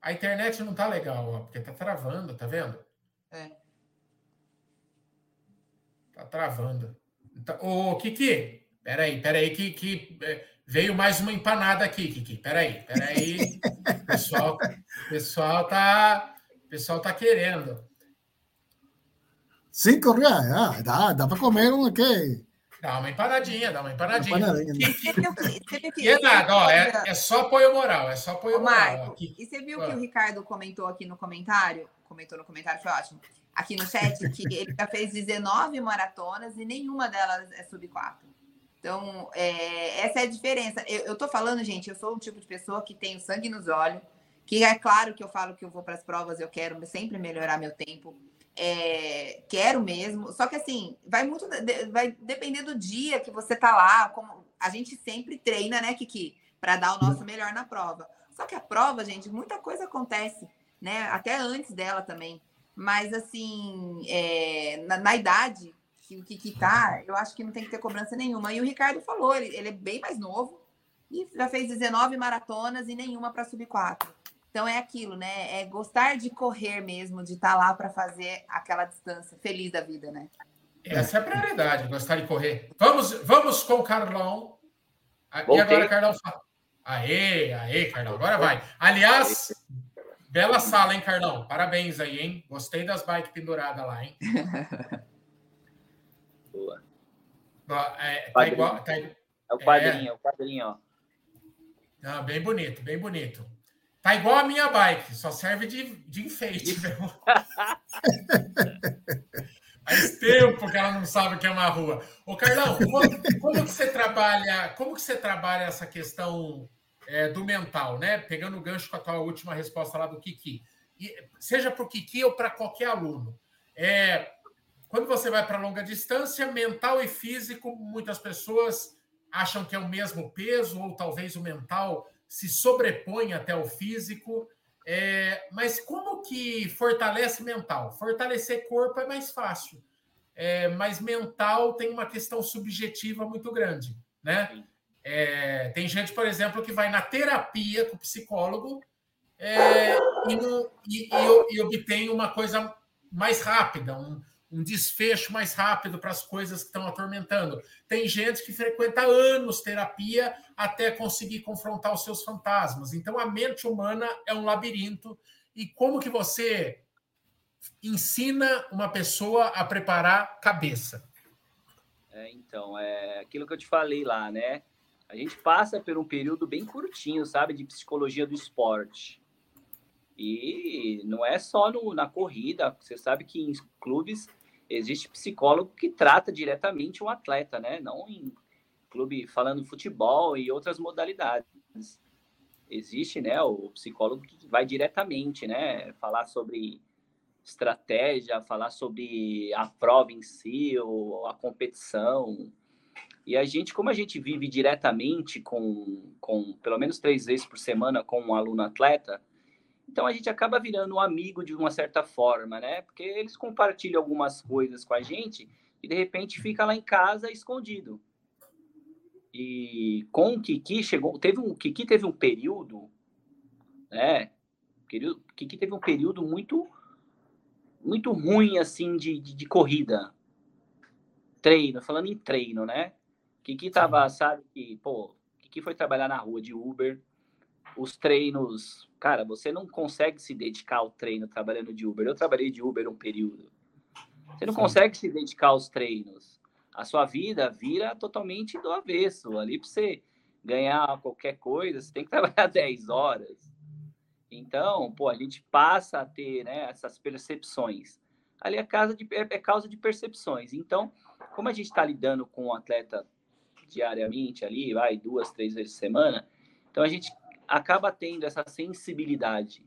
A internet não tá legal, ó, porque tá travando, tá vendo? É. Tá travando. Então, ô, Kiki, peraí, peraí, que, que é, veio mais uma empanada aqui, Kiki. Peraí, peraí. o pessoal, pessoal tá, pessoal tá querendo. Cinco reais, ah, dá, dá para comer um aqui. Dá uma empanadinha, dá uma empanadinha. E é nada, ó, é, é só apoio moral, é só apoio moral. Aqui. E você viu que o Ricardo comentou aqui no comentário? Comentou no comentário, foi ótimo. Aqui no chat, que ele já fez 19 maratonas e nenhuma delas é sub 4. Então, é, essa é a diferença. Eu, tô falando, gente, eu sou um tipo de pessoa que tem sangue nos olhos, que é claro que eu falo que eu vou para as provas, eu quero sempre melhorar meu tempo. É, quero mesmo. Só que assim, vai muito vai depender do dia que você tá lá. Como a gente sempre treina, né, Kiki, para dar o nosso melhor na prova. Só que a prova, gente, muita coisa acontece, né? Até antes dela também. Mas assim, é, na, na, idade que o Kiki tá, eu acho que não tem que ter cobrança nenhuma. E o Ricardo falou, ele, ele é bem mais novo e já fez 19 maratonas e nenhuma para sub 4. Então é aquilo, né? É gostar de correr mesmo, de estar tá lá para fazer aquela distância, feliz da vida, né? Essa é a prioridade, gostar de correr. Vamos, vamos com o Carlão. E agora, Carlão fala. Aê, aê, Carlão, agora vai. Aliás, bela sala, hein, Carlão? Parabéns aí, hein? Gostei das bikes penduradas lá, hein? Boa. É, tá igual, tá, é o quadrinho, é o quadrinho, ó. Ah, bem bonito, bem bonito. Tá igual a minha bike, só serve de, de enfeite. Faz tempo que ela não sabe o que é uma rua. Ô, Carlão, como, como que você trabalha? Como que você trabalha essa questão é, do mental, né? Pegando o gancho com a tua última resposta lá do Kiki. E, seja para o Kiki ou para qualquer aluno. É, quando você vai para longa distância, mental e físico, muitas pessoas acham que é o mesmo peso, ou talvez o mental se sobrepõe até o físico. É, mas como que fortalece mental? Fortalecer corpo é mais fácil, é, mas mental tem uma questão subjetiva muito grande, né? É, tem gente, por exemplo, que vai na terapia com o psicólogo é, e, e, e, e obtém uma coisa mais rápida, um, um desfecho mais rápido para as coisas que estão atormentando. Tem gente que frequenta anos terapia até conseguir confrontar os seus fantasmas. Então a mente humana é um labirinto e como que você ensina uma pessoa a preparar cabeça? É, então, é aquilo que eu te falei lá, né? A gente passa por um período bem curtinho, sabe, de psicologia do esporte. E não é só no, na corrida. Você sabe que em clubes existe psicólogo que trata diretamente um atleta, né? Não em clube falando futebol e outras modalidades. Existe, né, o psicólogo que vai diretamente, né, falar sobre estratégia, falar sobre a prova em si, ou a competição. E a gente, como a gente vive diretamente com, com pelo menos três vezes por semana com um aluno atleta, então a gente acaba virando um amigo de uma certa forma, né? Porque eles compartilham algumas coisas com a gente e de repente fica lá em casa escondido. E com o Kiki chegou, teve um Kiki teve um período, né? Kiki teve um período muito muito ruim assim de, de, de corrida. Treino, falando em treino, né? Kiki tava, sabe que, pô, Kiki foi trabalhar na rua de Uber, os treinos. Cara, você não consegue se dedicar ao treino trabalhando de Uber. Eu trabalhei de Uber um período. Você não Sim. consegue se dedicar aos treinos. A sua vida vira totalmente do avesso. Ali para você ganhar qualquer coisa, você tem que trabalhar 10 horas. Então, pô, a gente passa a ter né, essas percepções. Ali é causa, de, é, é causa de percepções. Então, como a gente está lidando com o um atleta diariamente ali, vai duas, três vezes por semana, então a gente acaba tendo essa sensibilidade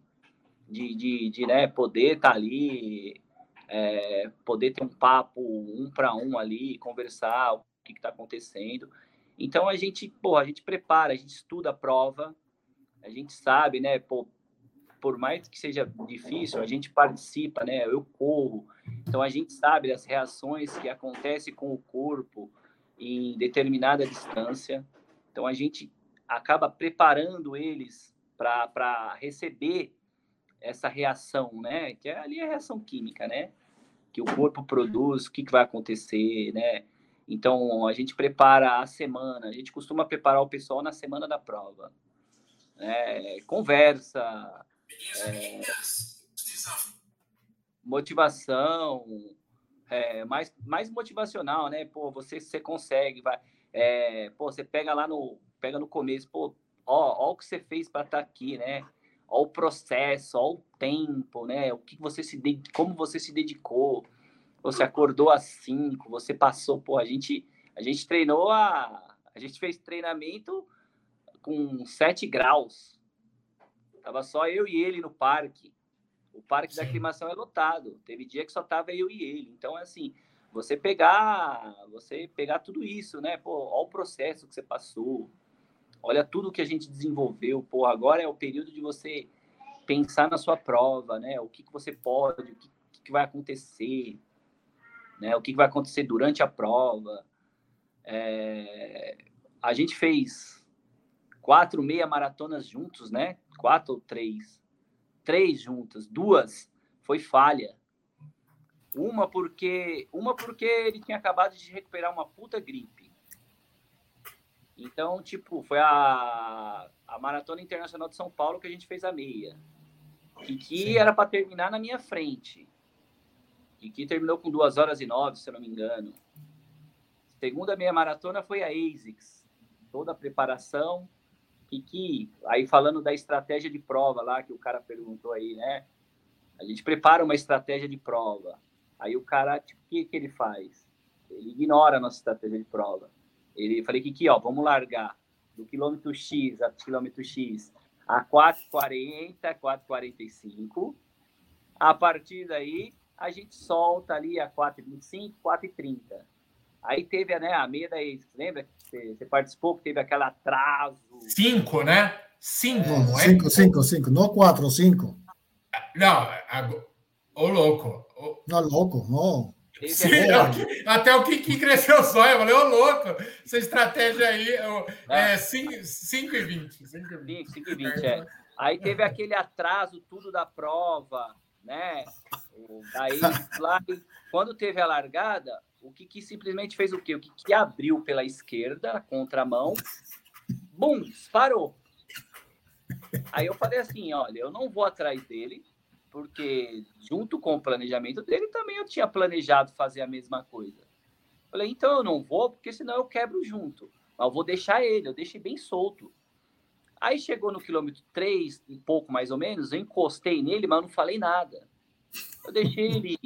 de, de, de né, poder estar tá ali, é, poder ter um papo um para um ali, conversar o que está acontecendo. Então a gente, pô, a gente prepara, a gente estuda a prova, a gente sabe, né, pô, por mais que seja difícil, a gente participa, né? Eu corro, então a gente sabe das reações que acontecem com o corpo em determinada distância. Então a gente acaba preparando eles para receber essa reação, né? Que é, ali é a reação química, né? Que o corpo produz, o que, que vai acontecer, né? Então, a gente prepara a semana, a gente costuma preparar o pessoal na semana da prova. Né? Conversa, é, motivação, é, mais, mais motivacional, né? Pô, você, você consegue, vai. É, pô, você pega lá no, pega no começo, pô, ó, ó o que você fez para estar tá aqui, né? Ó o processo, ó o tempo, né? O que você se, como você se dedicou. Você acordou às cinco, você passou, pô, a gente, a gente treinou a, a gente fez treinamento com 7 graus. Tava só eu e ele no parque. O parque Sim. da aclimação é lotado. Teve dia que só tava eu e ele. Então, é assim, você pegar, você pegar tudo isso, né? Pô, olha o processo que você passou. Olha tudo que a gente desenvolveu. Pô, agora é o período de você pensar na sua prova, né? O que, que você pode, o que, que vai acontecer, né? O que, que vai acontecer durante a prova. É... A gente fez quatro meia maratonas juntos, né? Quatro ou três três juntas, duas foi falha. Uma porque, uma porque ele tinha acabado de recuperar uma puta gripe. Então, tipo, foi a, a Maratona Internacional de São Paulo que a gente fez a meia. Kiki era para terminar na minha frente. Kiki terminou com duas horas e nove, se eu não me engano. Segunda meia maratona foi a ASICS. Toda a preparação, que, que aí falando da estratégia de prova lá que o cara perguntou aí, né? A gente prepara uma estratégia de prova. Aí o cara, tipo, o que, que ele faz? Ele ignora a nossa estratégia de prova. Ele falei que aqui, ó, vamos largar do quilômetro X a quilômetro X a 4,40, 4,45. A partir daí, a gente solta ali a 4,25, 4,30. Aí teve né, a meia da ex, lembra? Você, você participou, que teve aquele atraso. Cinco, né? Cinco, é, não é? Cinco, cinco, cinco. Não quatro, cinco. Não, ô louco. O... Não, louco, não. Sim, até o que cresceu só, eu falei, ô louco, essa estratégia aí é 5 e 20. 5 e 20, é. Aí teve aquele atraso tudo da prova, né? Daí, lá, quando teve a largada, o Kiki simplesmente fez o quê? O Kiki abriu pela esquerda, contramão, bum, disparou. Aí eu falei assim, olha, eu não vou atrás dele, porque junto com o planejamento dele também eu tinha planejado fazer a mesma coisa. Falei, então eu não vou, porque senão eu quebro junto. Mas eu vou deixar ele, eu deixei bem solto. Aí chegou no quilômetro 3, um pouco mais ou menos, eu encostei nele, mas não falei nada. Eu deixei ele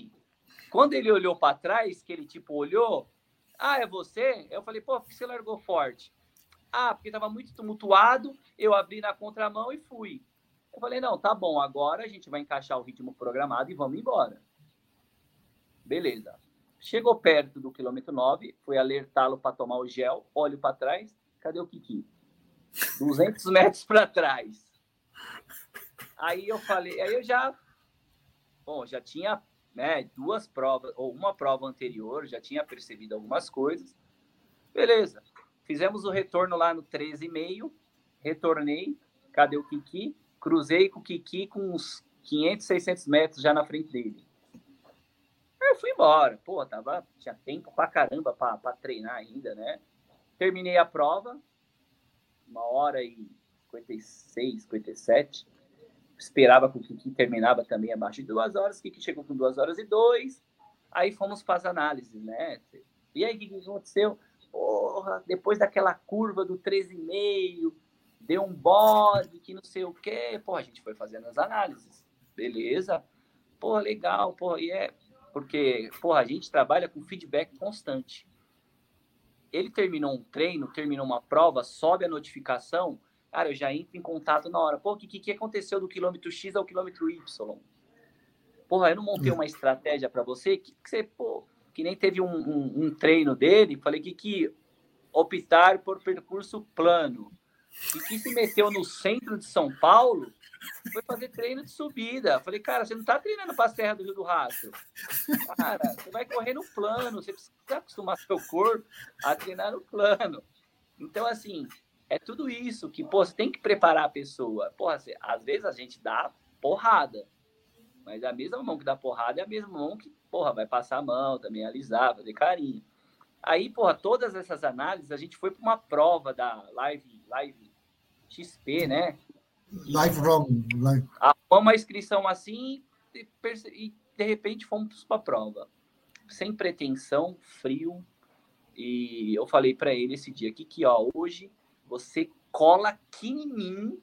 quando ele olhou para trás, que ele tipo olhou, ah, é você? Eu falei, pô, por que você largou forte? Ah, porque estava muito tumultuado, eu abri na contramão e fui. Eu falei, não, tá bom, agora a gente vai encaixar o ritmo programado e vamos embora. Beleza. Chegou perto do quilômetro 9, fui alertá-lo para tomar o gel, olho para trás, cadê o Kiki? 200 metros para trás. Aí eu falei, aí eu já, bom, já tinha né, duas provas, ou uma prova anterior, já tinha percebido algumas coisas. Beleza. Fizemos o retorno lá no 13,5, retornei, cadê o Kiki? Cruzei com o Kiki com uns 500, 600 metros já na frente dele. Aí eu fui embora. Pô, tava, tinha tempo pra caramba pra, pra treinar ainda, né? Terminei a prova, uma hora e 56, 57 esperava que o Kiki terminava também abaixo de duas horas, o Kiki chegou com duas horas e dois, aí fomos para as análises, né? E aí, o que aconteceu? Porra, depois daquela curva do 13,5, deu um bode, que não sei o quê. Porra, a gente foi fazendo as análises. Beleza. Porra, legal, porra, e é... Porque, porra, a gente trabalha com feedback constante. Ele terminou um treino, terminou uma prova, sobe a notificação, Cara, eu já entro em contato na hora. Pô, o que, que aconteceu do quilômetro X ao quilômetro Y? Porra, eu não montei uma estratégia para você que, que, você, pô, que nem teve um, um, um treino dele. Falei que, que optar por percurso plano. E que se meteu no centro de São Paulo foi fazer treino de subida. Falei, cara, você não tá treinando para a Serra do Rio do Rastro. Cara, você vai correr no plano, você precisa acostumar seu corpo a treinar no plano. Então, assim, é tudo isso que, pô, você tem que preparar a pessoa. Porra, você, às vezes a gente dá porrada, mas a mesma mão que dá porrada é a mesma mão que, porra, vai passar a mão também, alisar, fazer carinho. Aí, porra, todas essas análises, a gente foi para uma prova da Live, Live XP, né? Live Run. Live. Uma inscrição assim e, e de repente fomos para a prova. sem pretensão, frio. E eu falei para ele esse dia aqui que, ó, hoje você cola aqui em mim,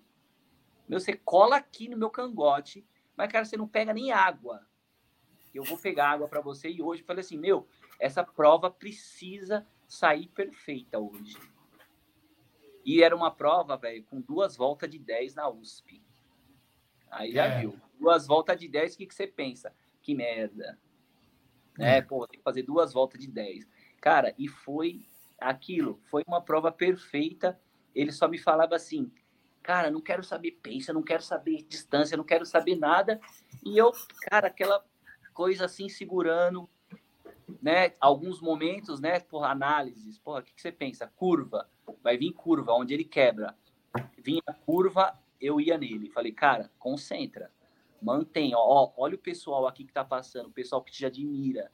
meu, você cola aqui no meu cangote, mas, cara, você não pega nem água. Eu vou pegar água para você e hoje falei assim, meu, essa prova precisa sair perfeita hoje. E era uma prova, velho, com duas voltas de 10 na USP. Aí já é. viu. Duas voltas de 10, o que, que você pensa? Que merda. Né? É. Pô, tem que fazer duas voltas de 10. Cara, e foi aquilo. Foi uma prova perfeita. Ele só me falava assim, cara, não quero saber pace, não quero saber distância, não quero saber nada. E eu, cara, aquela coisa assim, segurando, né? Alguns momentos, né? Por análises, porra, o que, que você pensa? Curva, vai vir curva, onde ele quebra. Vinha curva, eu ia nele. Falei, cara, concentra, mantém, ó, olha o pessoal aqui que tá passando, o pessoal que te admira.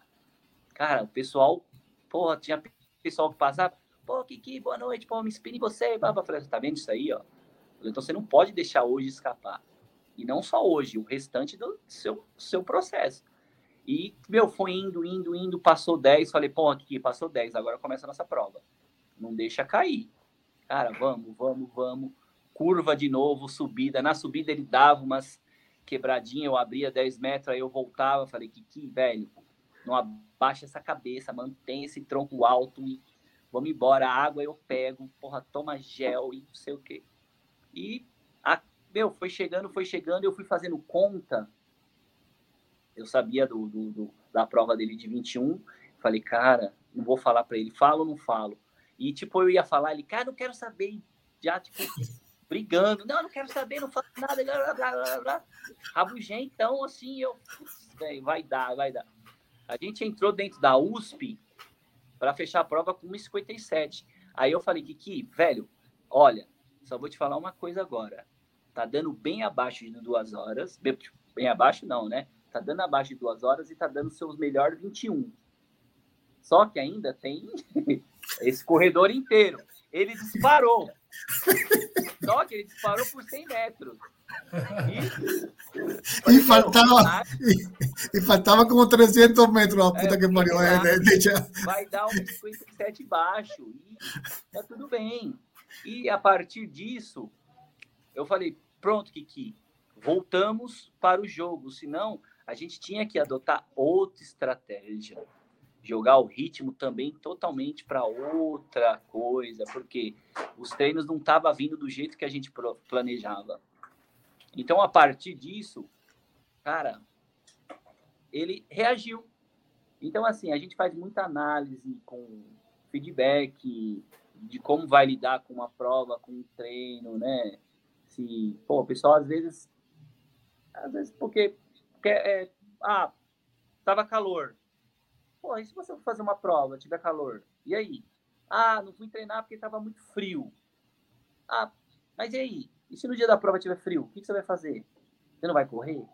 Cara, o pessoal, porra, tinha pessoal que passava, pô, Kiki, boa noite, pô, me inspire em você, baba. Falei, tá vendo isso aí, ó? Então você não pode deixar hoje escapar. E não só hoje, o restante do seu, seu processo. E, meu, foi indo, indo, indo, passou 10. Falei, pô, aqui passou 10, agora começa a nossa prova. Não deixa cair. Cara, vamos, vamos, vamos. Curva de novo, subida. Na subida ele dava umas quebradinhas, eu abria 10 metros, aí eu voltava. Falei, que, que velho, não abaixa essa cabeça, mantém esse tronco alto e vamos embora. A água eu pego, porra, toma gel e não sei o quê. E, a, meu, foi chegando, foi chegando, eu fui fazendo conta eu sabia do, do, do, da prova dele de 21. Falei, cara, não vou falar para ele, falo ou não falo? E, tipo, eu ia falar, ele, cara, não quero saber. Já, tipo, brigando. Não, não quero saber, não falo nada. Blá, blá, blá, blá. Rabugentão, assim, eu, vai dar, vai dar. A gente entrou dentro da USP para fechar a prova com 1,57. Aí eu falei, Kiki, velho, olha, só vou te falar uma coisa agora. Tá dando bem abaixo de duas horas. Tipo, bem abaixo, não, né? tá dando abaixo de duas horas e tá dando seus melhores 21. Só que ainda tem esse corredor inteiro. Ele disparou. Só que ele disparou por 100 metros. E, e faltava, e, e, faltava como 300 metros, a puta é, que pariu. É, vai dar um 57 baixo e tá tudo bem. E a partir disso, eu falei, pronto, Kiki, voltamos para o jogo, senão a gente tinha que adotar outra estratégia, jogar o ritmo também totalmente para outra coisa, porque os treinos não estavam vindo do jeito que a gente planejava. Então, a partir disso, cara, ele reagiu. Então, assim, a gente faz muita análise com feedback de como vai lidar com uma prova, com um treino, né? Se, pô, o pessoal às vezes, às vezes porque é, ah, tava calor. Pô, e se você for fazer uma prova, tiver calor? E aí? Ah, não fui treinar porque tava muito frio. Ah, mas e aí? E se no dia da prova tiver frio? O que, que você vai fazer? Você não vai correr?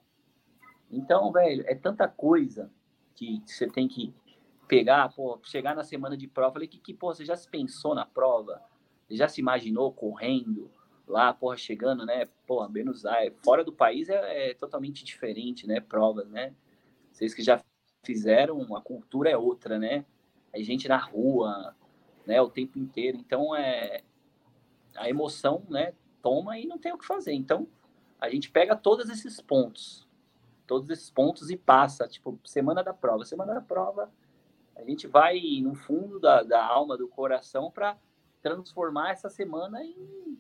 Então, velho, é tanta coisa que você tem que pegar, pô, chegar na semana de prova. Falei que, que pô, você já se pensou na prova? Você já se imaginou correndo? lá, porra, chegando, né? Porra, Buenos Aires, fora do país é, é, totalmente diferente, né? Provas, né? Vocês que já fizeram, a cultura é outra, né? É gente na rua, né? O tempo inteiro. Então, é a emoção, né? Toma e não tem o que fazer. Então, a gente pega todos esses pontos, todos esses pontos e passa, tipo, semana da prova. Semana da prova, a gente vai no fundo da, da alma, do coração, para transformar essa semana em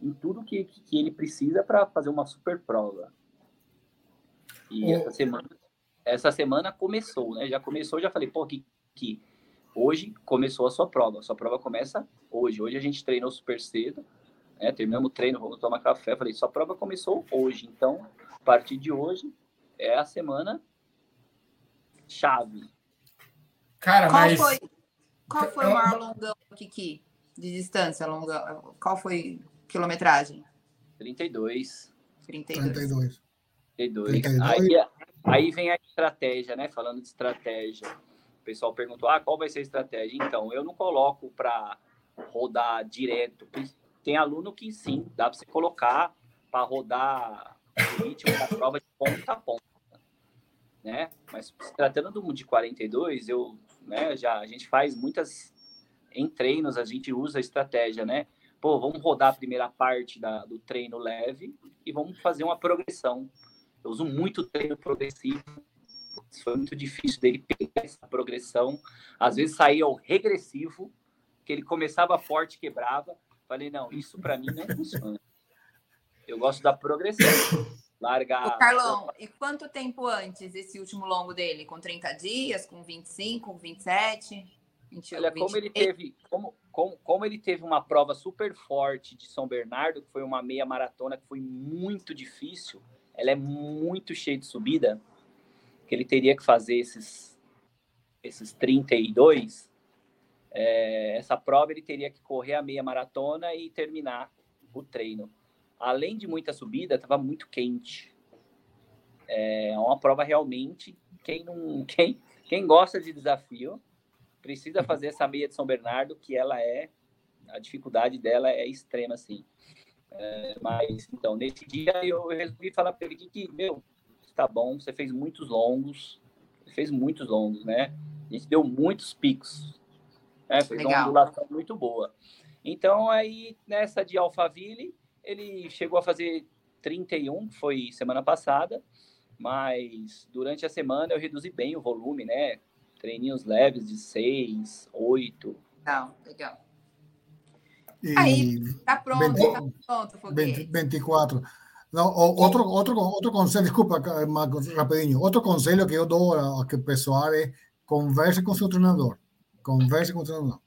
em tudo que, que ele precisa para fazer uma super prova. E essa semana, essa semana começou, né? Já começou, já falei, pô, que, que hoje começou a sua prova. A sua prova começa hoje. Hoje a gente treinou super cedo, né? Terminamos o treino, vamos tomar café. Falei, sua prova começou hoje. Então, a partir de hoje é a semana chave. Cara, qual mas... Foi, qual foi o maior longão, Kiki, de distância longa? Qual foi quilometragem? 32. 32. 32. 32. Aí, aí vem a estratégia, né? Falando de estratégia. O pessoal perguntou: ah, qual vai ser a estratégia? Então, eu não coloco para rodar direto. Tem aluno que sim, dá para você colocar para rodar o ritmo da prova de ponta a ponta. né? Mas se tratando do de 42, eu, né, já a gente faz muitas em treinos, a gente usa estratégia, né? Pô, vamos rodar a primeira parte da, do treino leve e vamos fazer uma progressão. Eu uso muito treino progressivo. Foi muito difícil dele pegar essa progressão. Às vezes saía o regressivo, que ele começava forte e quebrava. Falei, não, isso para mim não funciona. Eu gosto da progressão. Largar. Ô, Carlão, e quanto tempo antes esse último longo dele? Com 30 dias, com 25, com 27? 20, Olha, 20... como ele teve, como, como, como ele teve uma prova super forte de São Bernardo, que foi uma meia maratona que foi muito difícil, ela é muito cheia de subida, que ele teria que fazer esses, esses 32, é, essa prova ele teria que correr a meia maratona e terminar o treino. Além de muita subida, estava muito quente. É uma prova realmente, quem não, quem, quem gosta de desafio, precisa fazer essa meia de São Bernardo, que ela é, a dificuldade dela é extrema, assim. É, mas, então, nesse dia eu resolvi falar para ele que, meu, tá bom, você fez muitos longos, fez muitos longos, né? A gente deu muitos picos, né? Fez Legal. uma ondulação muito boa. Então, aí, nessa de Alphaville, ele chegou a fazer 31, foi semana passada, mas durante a semana eu reduzi bem o volume, né? treininhos leves de 6, 8. Legal, legal. Aí, tá pronto, 20, tá pronto, Foguete. 24. No, outro, outro, outro conselho, desculpa, Marcos, rapidinho. Outro conselho que eu dou a que pessoal é converse com seu treinador. Converse com o treinador.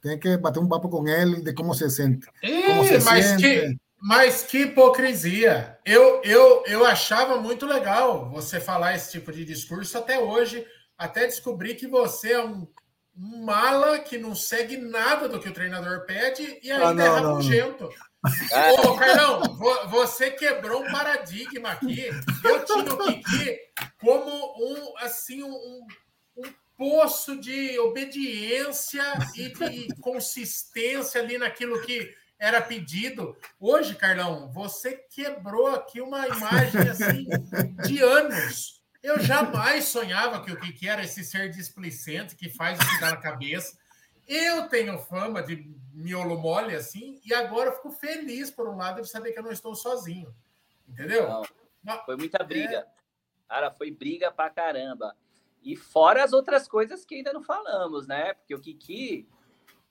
Tem que bater um papo com ele de como se sente. como se mas, sente. Que, mas que hipocrisia. Eu, eu, eu achava muito legal você falar esse tipo de discurso até hoje até descobrir que você é um mala que não segue nada do que o treinador pede e ainda ah, não, é rabugento. Ô, Carlão, você quebrou um paradigma aqui. Eu tinha o Kiki como um, assim, um, um poço de obediência e de consistência ali naquilo que era pedido. Hoje, Carlão, você quebrou aqui uma imagem assim de anos. Eu jamais sonhava que o que era esse ser displicente que faz o que dá na cabeça. Eu tenho fama de miolo mole assim, e agora eu fico feliz, por um lado, de saber que eu não estou sozinho. Entendeu? Não, foi muita briga. É... Cara, foi briga pra caramba. E fora as outras coisas que ainda não falamos, né? Porque o Kiki,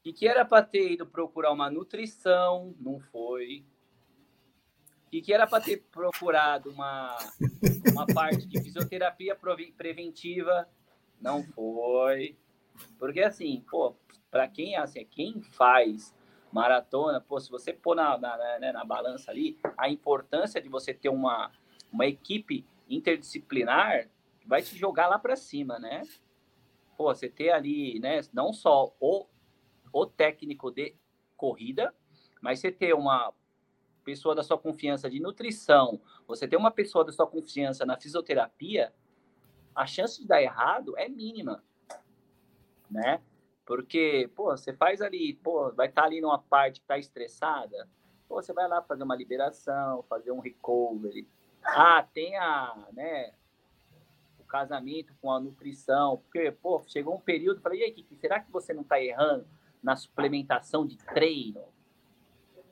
Kiki era para ter ido procurar uma nutrição, não foi e que era para ter procurado uma, uma parte de fisioterapia preventiva, não foi. Porque assim, pô, para quem assim, quem faz maratona, pô, se você pôr na, na, na, né, na balança ali, a importância de você ter uma, uma equipe interdisciplinar vai te jogar lá para cima, né? Pô, você ter ali, né, não só o, o técnico de corrida, mas você ter uma pessoa da sua confiança de nutrição, você tem uma pessoa da sua confiança na fisioterapia, a chance de dar errado é mínima, né? Porque, pô, você faz ali, pô, vai estar tá ali numa parte que tá estressada, pô, você vai lá fazer uma liberação, fazer um recovery. Ah, tem a, né, o casamento com a nutrição, porque, pô, chegou um período, falei, e aí, Kiki, será que você não tá errando na suplementação de treino?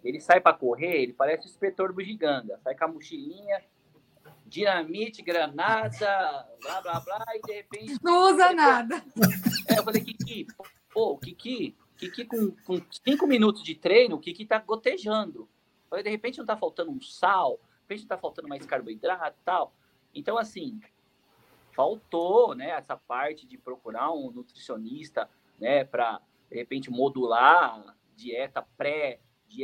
Ele sai para correr, ele parece o inspetor bugiganga. Sai com a mochilinha, dinamite, granada, blá, blá, blá, e de repente... Não usa nada. É, eu falei, Kiki, pô, Kiki, Kiki com, com cinco minutos de treino, o Kiki tá gotejando. Eu falei, de repente não tá faltando um sal, de repente não tá faltando mais carboidrato e tal. Então, assim, faltou, né, essa parte de procurar um nutricionista, né, para, de repente, modular dieta pré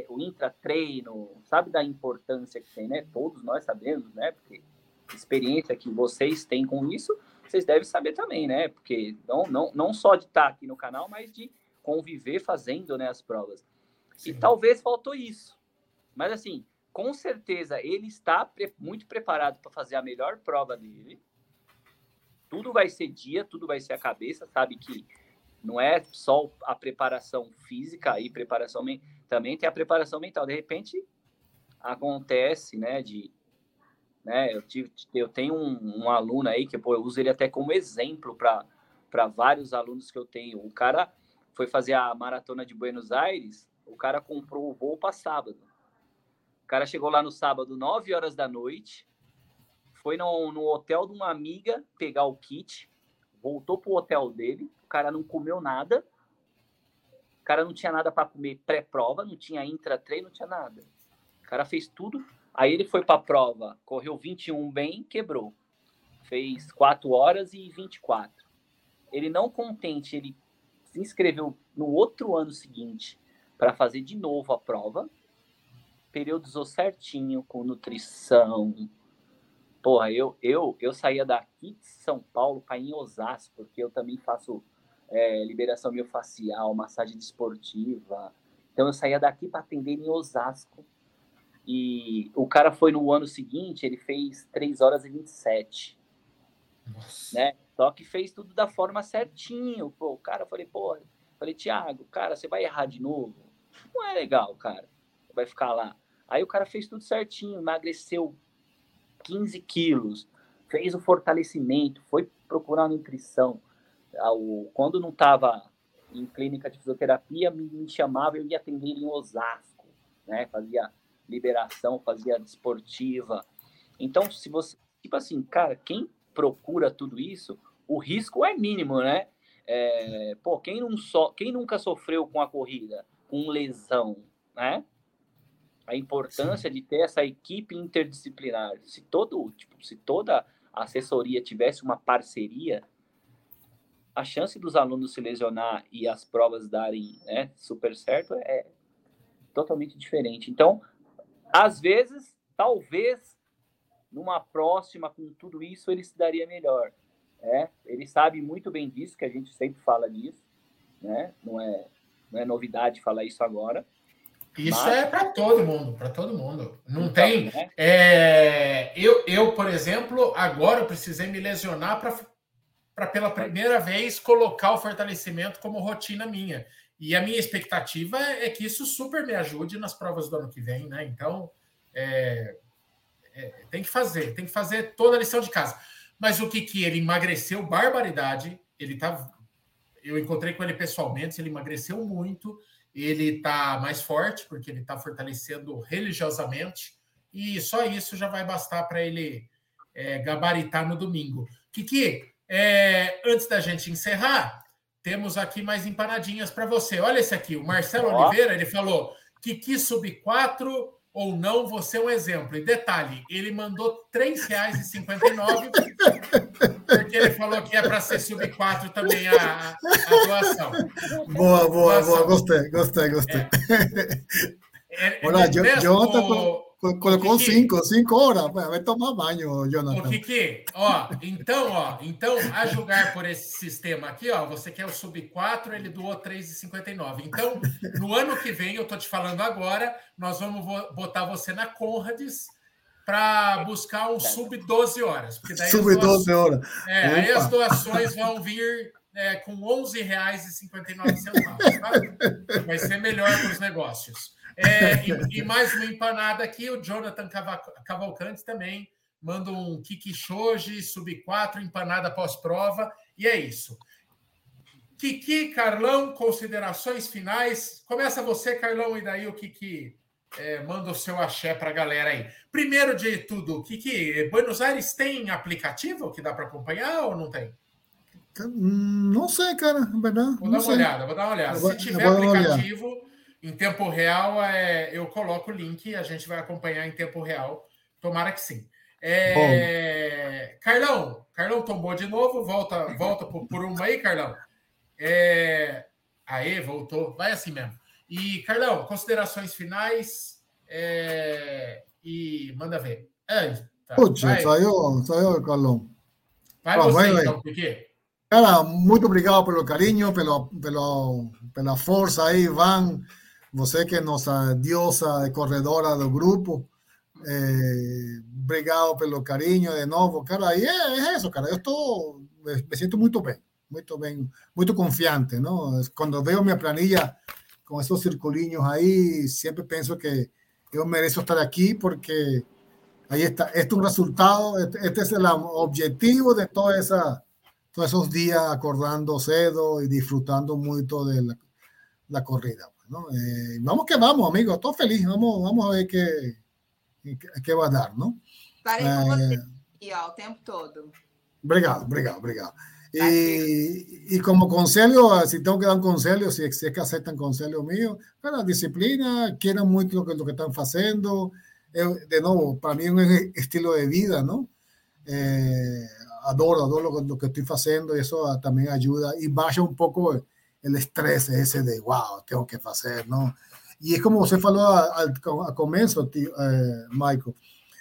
o intratreino, sabe da importância que tem, né? Todos nós sabemos, né? Porque experiência que vocês têm com isso, vocês devem saber também, né? Porque não, não, não só de estar aqui no canal, mas de conviver fazendo né, as provas. Sim. E talvez faltou isso. Mas assim, com certeza ele está pre muito preparado para fazer a melhor prova dele. Tudo vai ser dia, tudo vai ser a cabeça, sabe que não é só a preparação física e preparação também tem a preparação mental. De repente, acontece, né, de né? Eu, tive, eu tenho um, um aluno aí que pô, eu uso ele até como exemplo para vários alunos que eu tenho. O cara foi fazer a maratona de Buenos Aires, o cara comprou o voo para sábado. O cara chegou lá no sábado, 9 horas da noite, foi no, no hotel de uma amiga pegar o kit, voltou pro hotel dele, o cara não comeu nada, o cara não tinha nada para comer pré-prova, não tinha intra-treino, não tinha nada. O cara fez tudo Aí ele foi para a prova, correu 21 bem, quebrou. Fez 4 horas e 24. Ele não contente, ele se inscreveu no outro ano seguinte para fazer de novo a prova. Periodizou certinho com nutrição. Porra, eu eu eu saía daqui de São Paulo para ir em Osasco, porque eu também faço é, liberação miofacial, massagem desportiva. Então eu saía daqui para atender em Osasco e o cara foi no ano seguinte, ele fez 3 horas e 27. Nossa. Né? Só que fez tudo da forma certinho. Pô, o cara, eu falei, pô, falei, Thiago, cara, você vai errar de novo? Não é legal, cara. Vai ficar lá. Aí o cara fez tudo certinho, emagreceu 15 quilos, fez o fortalecimento, foi procurar nutrição. Ah, quando não estava em clínica de fisioterapia, me, chamava, eu ia atender em Osasco, né? Fazia liberação, fazia desportiva. Então, se você, tipo assim, cara, quem procura tudo isso, o risco é mínimo, né? É, pô, quem, não so, quem nunca sofreu com a corrida, com lesão, né? A importância Sim. de ter essa equipe interdisciplinar. Se todo, tipo, se toda a assessoria tivesse uma parceria, a chance dos alunos se lesionar e as provas darem né, super certo é totalmente diferente. Então, às vezes, talvez, numa próxima, com tudo isso, ele se daria melhor. Né? Ele sabe muito bem disso, que a gente sempre fala disso. Né? Não, é, não é novidade falar isso agora. Isso Mas... é para todo mundo, para todo mundo. Não então, tem. Né? É, eu, eu, por exemplo, agora precisei me lesionar para pela primeira vez colocar o fortalecimento como rotina minha. E a minha expectativa é que isso super me ajude nas provas do ano que vem, né? Então, é, é, tem que fazer, tem que fazer toda a lição de casa. Mas o que que ele emagreceu barbaridade, ele tá eu encontrei com ele pessoalmente, ele emagreceu muito, ele tá mais forte porque ele tá fortalecendo religiosamente e só isso já vai bastar para ele é, gabaritar no domingo. Kiki, é, antes da gente encerrar, temos aqui mais empanadinhas para você. Olha esse aqui, o Marcelo. Oliveira, ele falou quis sub 4 ou não, você é um exemplo. E detalhe, ele mandou R$ 3,59 porque ele falou que é para ser sub 4 também a, a doação. Boa, boa, doação. boa. Gostei, gostei, gostei. É. É, Olha, Jonathan, Colocou cinco, cinco horas. Vai tomar banho, Jonathan. O Kiki, ó, então, ó, então, a julgar por esse sistema aqui, ó, você quer o sub 4, ele doou 3,59. Então, no ano que vem, eu tô te falando agora, nós vamos botar você na Conrads para buscar um sub 12 horas. sub 12 horas. É, aí as doações vão vir é, com R$ 11,59. Tá? Vai ser melhor para os negócios. É, e, e, mais uma empanada aqui, o Jonathan Cavalcante também manda um Kiki Shoji, sub 4, empanada pós-prova, e é isso. Kiki, Carlão, considerações finais. Começa você, Carlão, e daí o Kiki é, manda o seu axé para a galera aí. Primeiro de tudo, Kiki, Buenos Aires tem aplicativo que dá para acompanhar ou não tem? Não sei, cara, verdade. Vou dar uma sei. olhada, vou dar uma olhada. Se tiver aplicativo, em tempo real, é, eu coloco o link a gente vai acompanhar em tempo real. Tomara que sim. É, Carlão, Carlão tombou de novo, volta, volta por, por uma aí, Carlão. É, aê, voltou, vai assim mesmo. E, Carlão, considerações finais é, e manda ver. É, tá, Putz, saiu, saiu, Carlão. Vai você, vai, então, porque... Cara, muito obrigado pelo carinho, pelo, pelo, pela força aí, Van. Você que é nossa diosa corredora do grupo. Eh, pelo carinho de novo, cara. E é, é isso, cara. Eu estou, me sinto muito bem, muito bem, muito confiante, não? Quando vejo minha planilha com esses circulinhos aí, sempre penso que eu mereço estar aqui porque Ahí está, este es un resultado, este, este es el objetivo de toda esa, todos esos días acordando cedo y disfrutando la, la corrida. ¿No? Eh, vamos que vamos, amigos, todo feliz, vamos, vamos a ver qué, qué, qué va a dar, ¿no? Estarei com você aqui, ó, o tempo todo. Obrigado, obrigado, obrigado. Y, y, como conselho, si tengo que dar un conselho, si, si es que aceptan conselho mío, la disciplina, quieran mucho lo que, lo que están haciendo. de nuevo, para mí es un estilo de vida, ¿no? Eh, adoro, adoro lo, lo, que estoy haciendo y eso también ayuda y baja un poco el estrés ese de, wow, tengo que hacer, ¿no? Y es como usted falou al, al comienzo, tío, eh, Michael.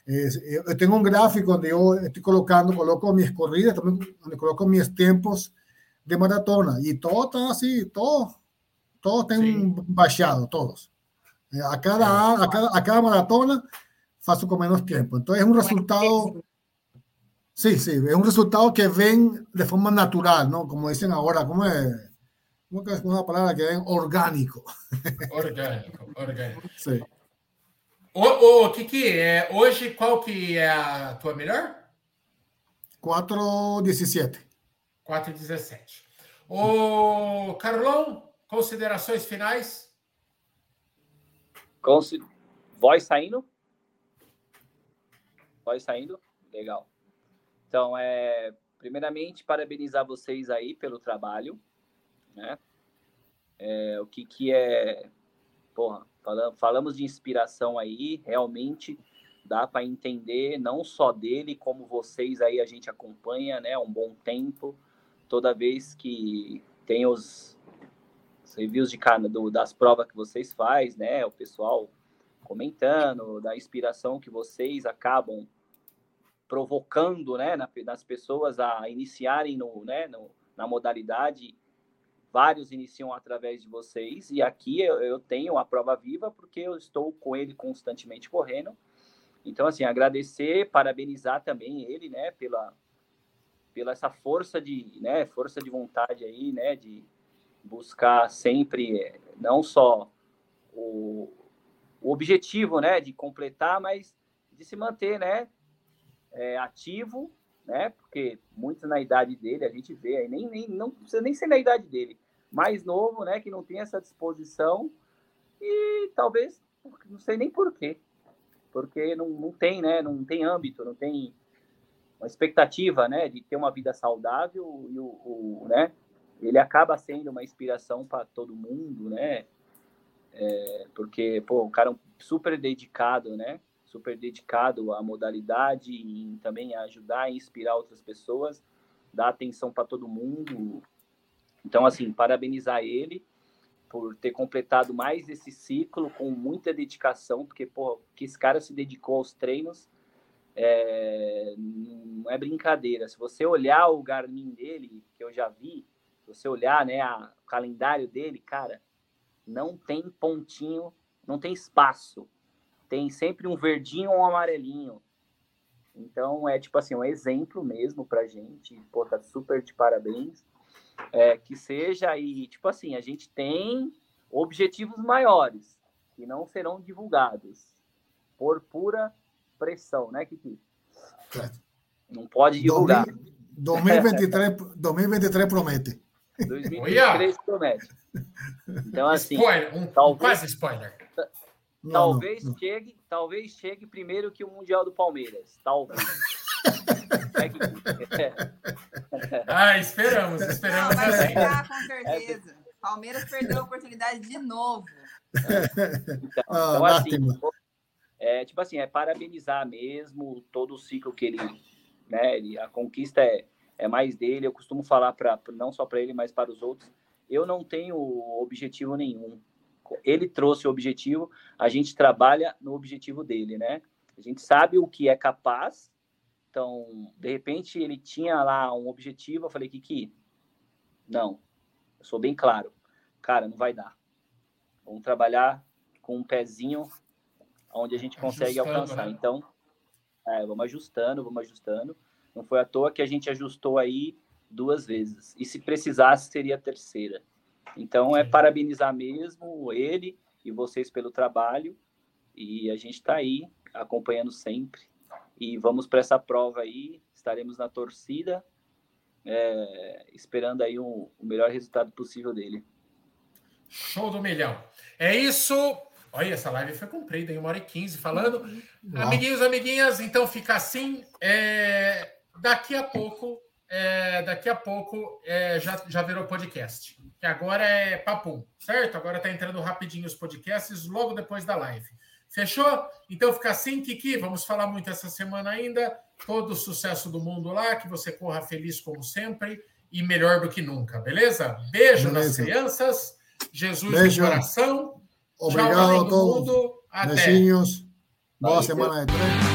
Eh, eu tenho um gráfico onde eu estou colocando, coloco minhas corridas, também onde coloco meus tempos de maratona. E todos estão assim, todos, todos têm baixado, todos. A cada, a cada, a cada maratona faço com menos tempo. Então é um resultado. Sim, sim, é um resultado que vem de forma natural, não? Como dizem agora, como é. Como uma palavra que é orgânico. Orgânico, orgânico. Sim. Ô, ô Kiki, é, hoje qual que é a tua melhor? 4,17. 4,17. Ô, Carlão, considerações finais? Consi... Voz saindo? Voz saindo? Legal. Então, é, primeiramente, parabenizar vocês aí pelo trabalho, né? É, o que que é, porra, Falamos de inspiração aí, realmente dá para entender não só dele, como vocês aí a gente acompanha, né, um bom tempo. Toda vez que tem os, os reviews de do, das provas que vocês faz, né, o pessoal comentando da inspiração que vocês acabam provocando, né, nas pessoas a iniciarem no, né, no, na modalidade vários iniciam através de vocês, e aqui eu, eu, tenho a prova viva porque eu estou com ele constantemente correndo. Então, assim, agradecer, parabenizar também ele, né, pela, pela essa força de, né, força de vontade aí, né, de buscar sempre não só o, o objetivo, né, de completar, mas de se manter, né, é, ativo, né, porque muitos na idade dele a gente vê aí nem, nem não precisa nem ser na idade dele, mais novo, né, que não tem essa disposição. E talvez, não sei nem por quê, porque não, não tem, né, não tem âmbito, não tem uma expectativa, né, de ter uma vida saudável e o, o né, ele acaba sendo uma inspiração para todo mundo, né, é, porque, pô, o cara é um super dedicado, né, super dedicado à modalidade e também a ajudar a inspirar outras pessoas, dar atenção para todo mundo, então, assim, parabenizar ele por ter completado mais esse ciclo com muita dedicação, porque, pô, que esse cara se dedicou aos treinos é, não é brincadeira. Se você olhar o Garmin dele, que eu já vi, se você olhar né, a, o calendário dele, cara, não tem pontinho, não tem espaço. Tem sempre um verdinho ou um amarelinho. Então, é tipo assim, um exemplo mesmo pra gente. Pô, tá super de parabéns é, que seja e tipo assim a gente tem objetivos maiores que não serão divulgados por pura pressão, né, Kiki? Não pode divulgar. 2023, 2023 promete. 2023 promete. Então assim, spoiler, um, talvez, quase spoiler. Talvez não, não. chegue, talvez chegue primeiro que o mundial do Palmeiras, talvez. ah, esperamos, esperamos. Não, vai assim. chegar, com certeza. Palmeiras perdeu a oportunidade de novo. Então, ah, então assim, é, tipo assim, é parabenizar mesmo todo o ciclo que ele, né, ele, a conquista é, é mais dele. Eu costumo falar para não só para ele, mas para os outros. Eu não tenho objetivo nenhum. Ele trouxe o objetivo, a gente trabalha no objetivo dele, né? A gente sabe o que é capaz então, de repente, ele tinha lá um objetivo, eu falei, Kiki, não, eu sou bem claro, cara, não vai dar. Vamos trabalhar com um pezinho onde a gente consegue ajustando, alcançar. Né? Então, é, vamos ajustando, vamos ajustando. Não foi à toa que a gente ajustou aí duas vezes. E se precisasse, seria a terceira. Então, é parabenizar mesmo ele e vocês pelo trabalho. E a gente está aí acompanhando sempre E vamos para essa prova aí, estaremos na torcida, é, esperando aí um, o melhor resultado possível dele. Show do milhão. É isso. Olha, essa live foi comprida em uma hora e quinze falando. Uau. Amiguinhos, amiguinhas, então fica assim. É, daqui a pouco, é, daqui a pouco é, já, já virou podcast. Que agora é papum, certo? Agora tá entrando rapidinho os podcasts logo depois da live. Fechou? Então fica assim, Kiki. Vamos falar muito essa semana ainda. Todo o sucesso do mundo lá, que você corra feliz como sempre e melhor do que nunca, beleza? Beijo beleza. nas crianças. Jesus Beijo. no coração. Obrigado Tchau, a todos. Mundo. Até. Beijinhos. Boa semana de treino.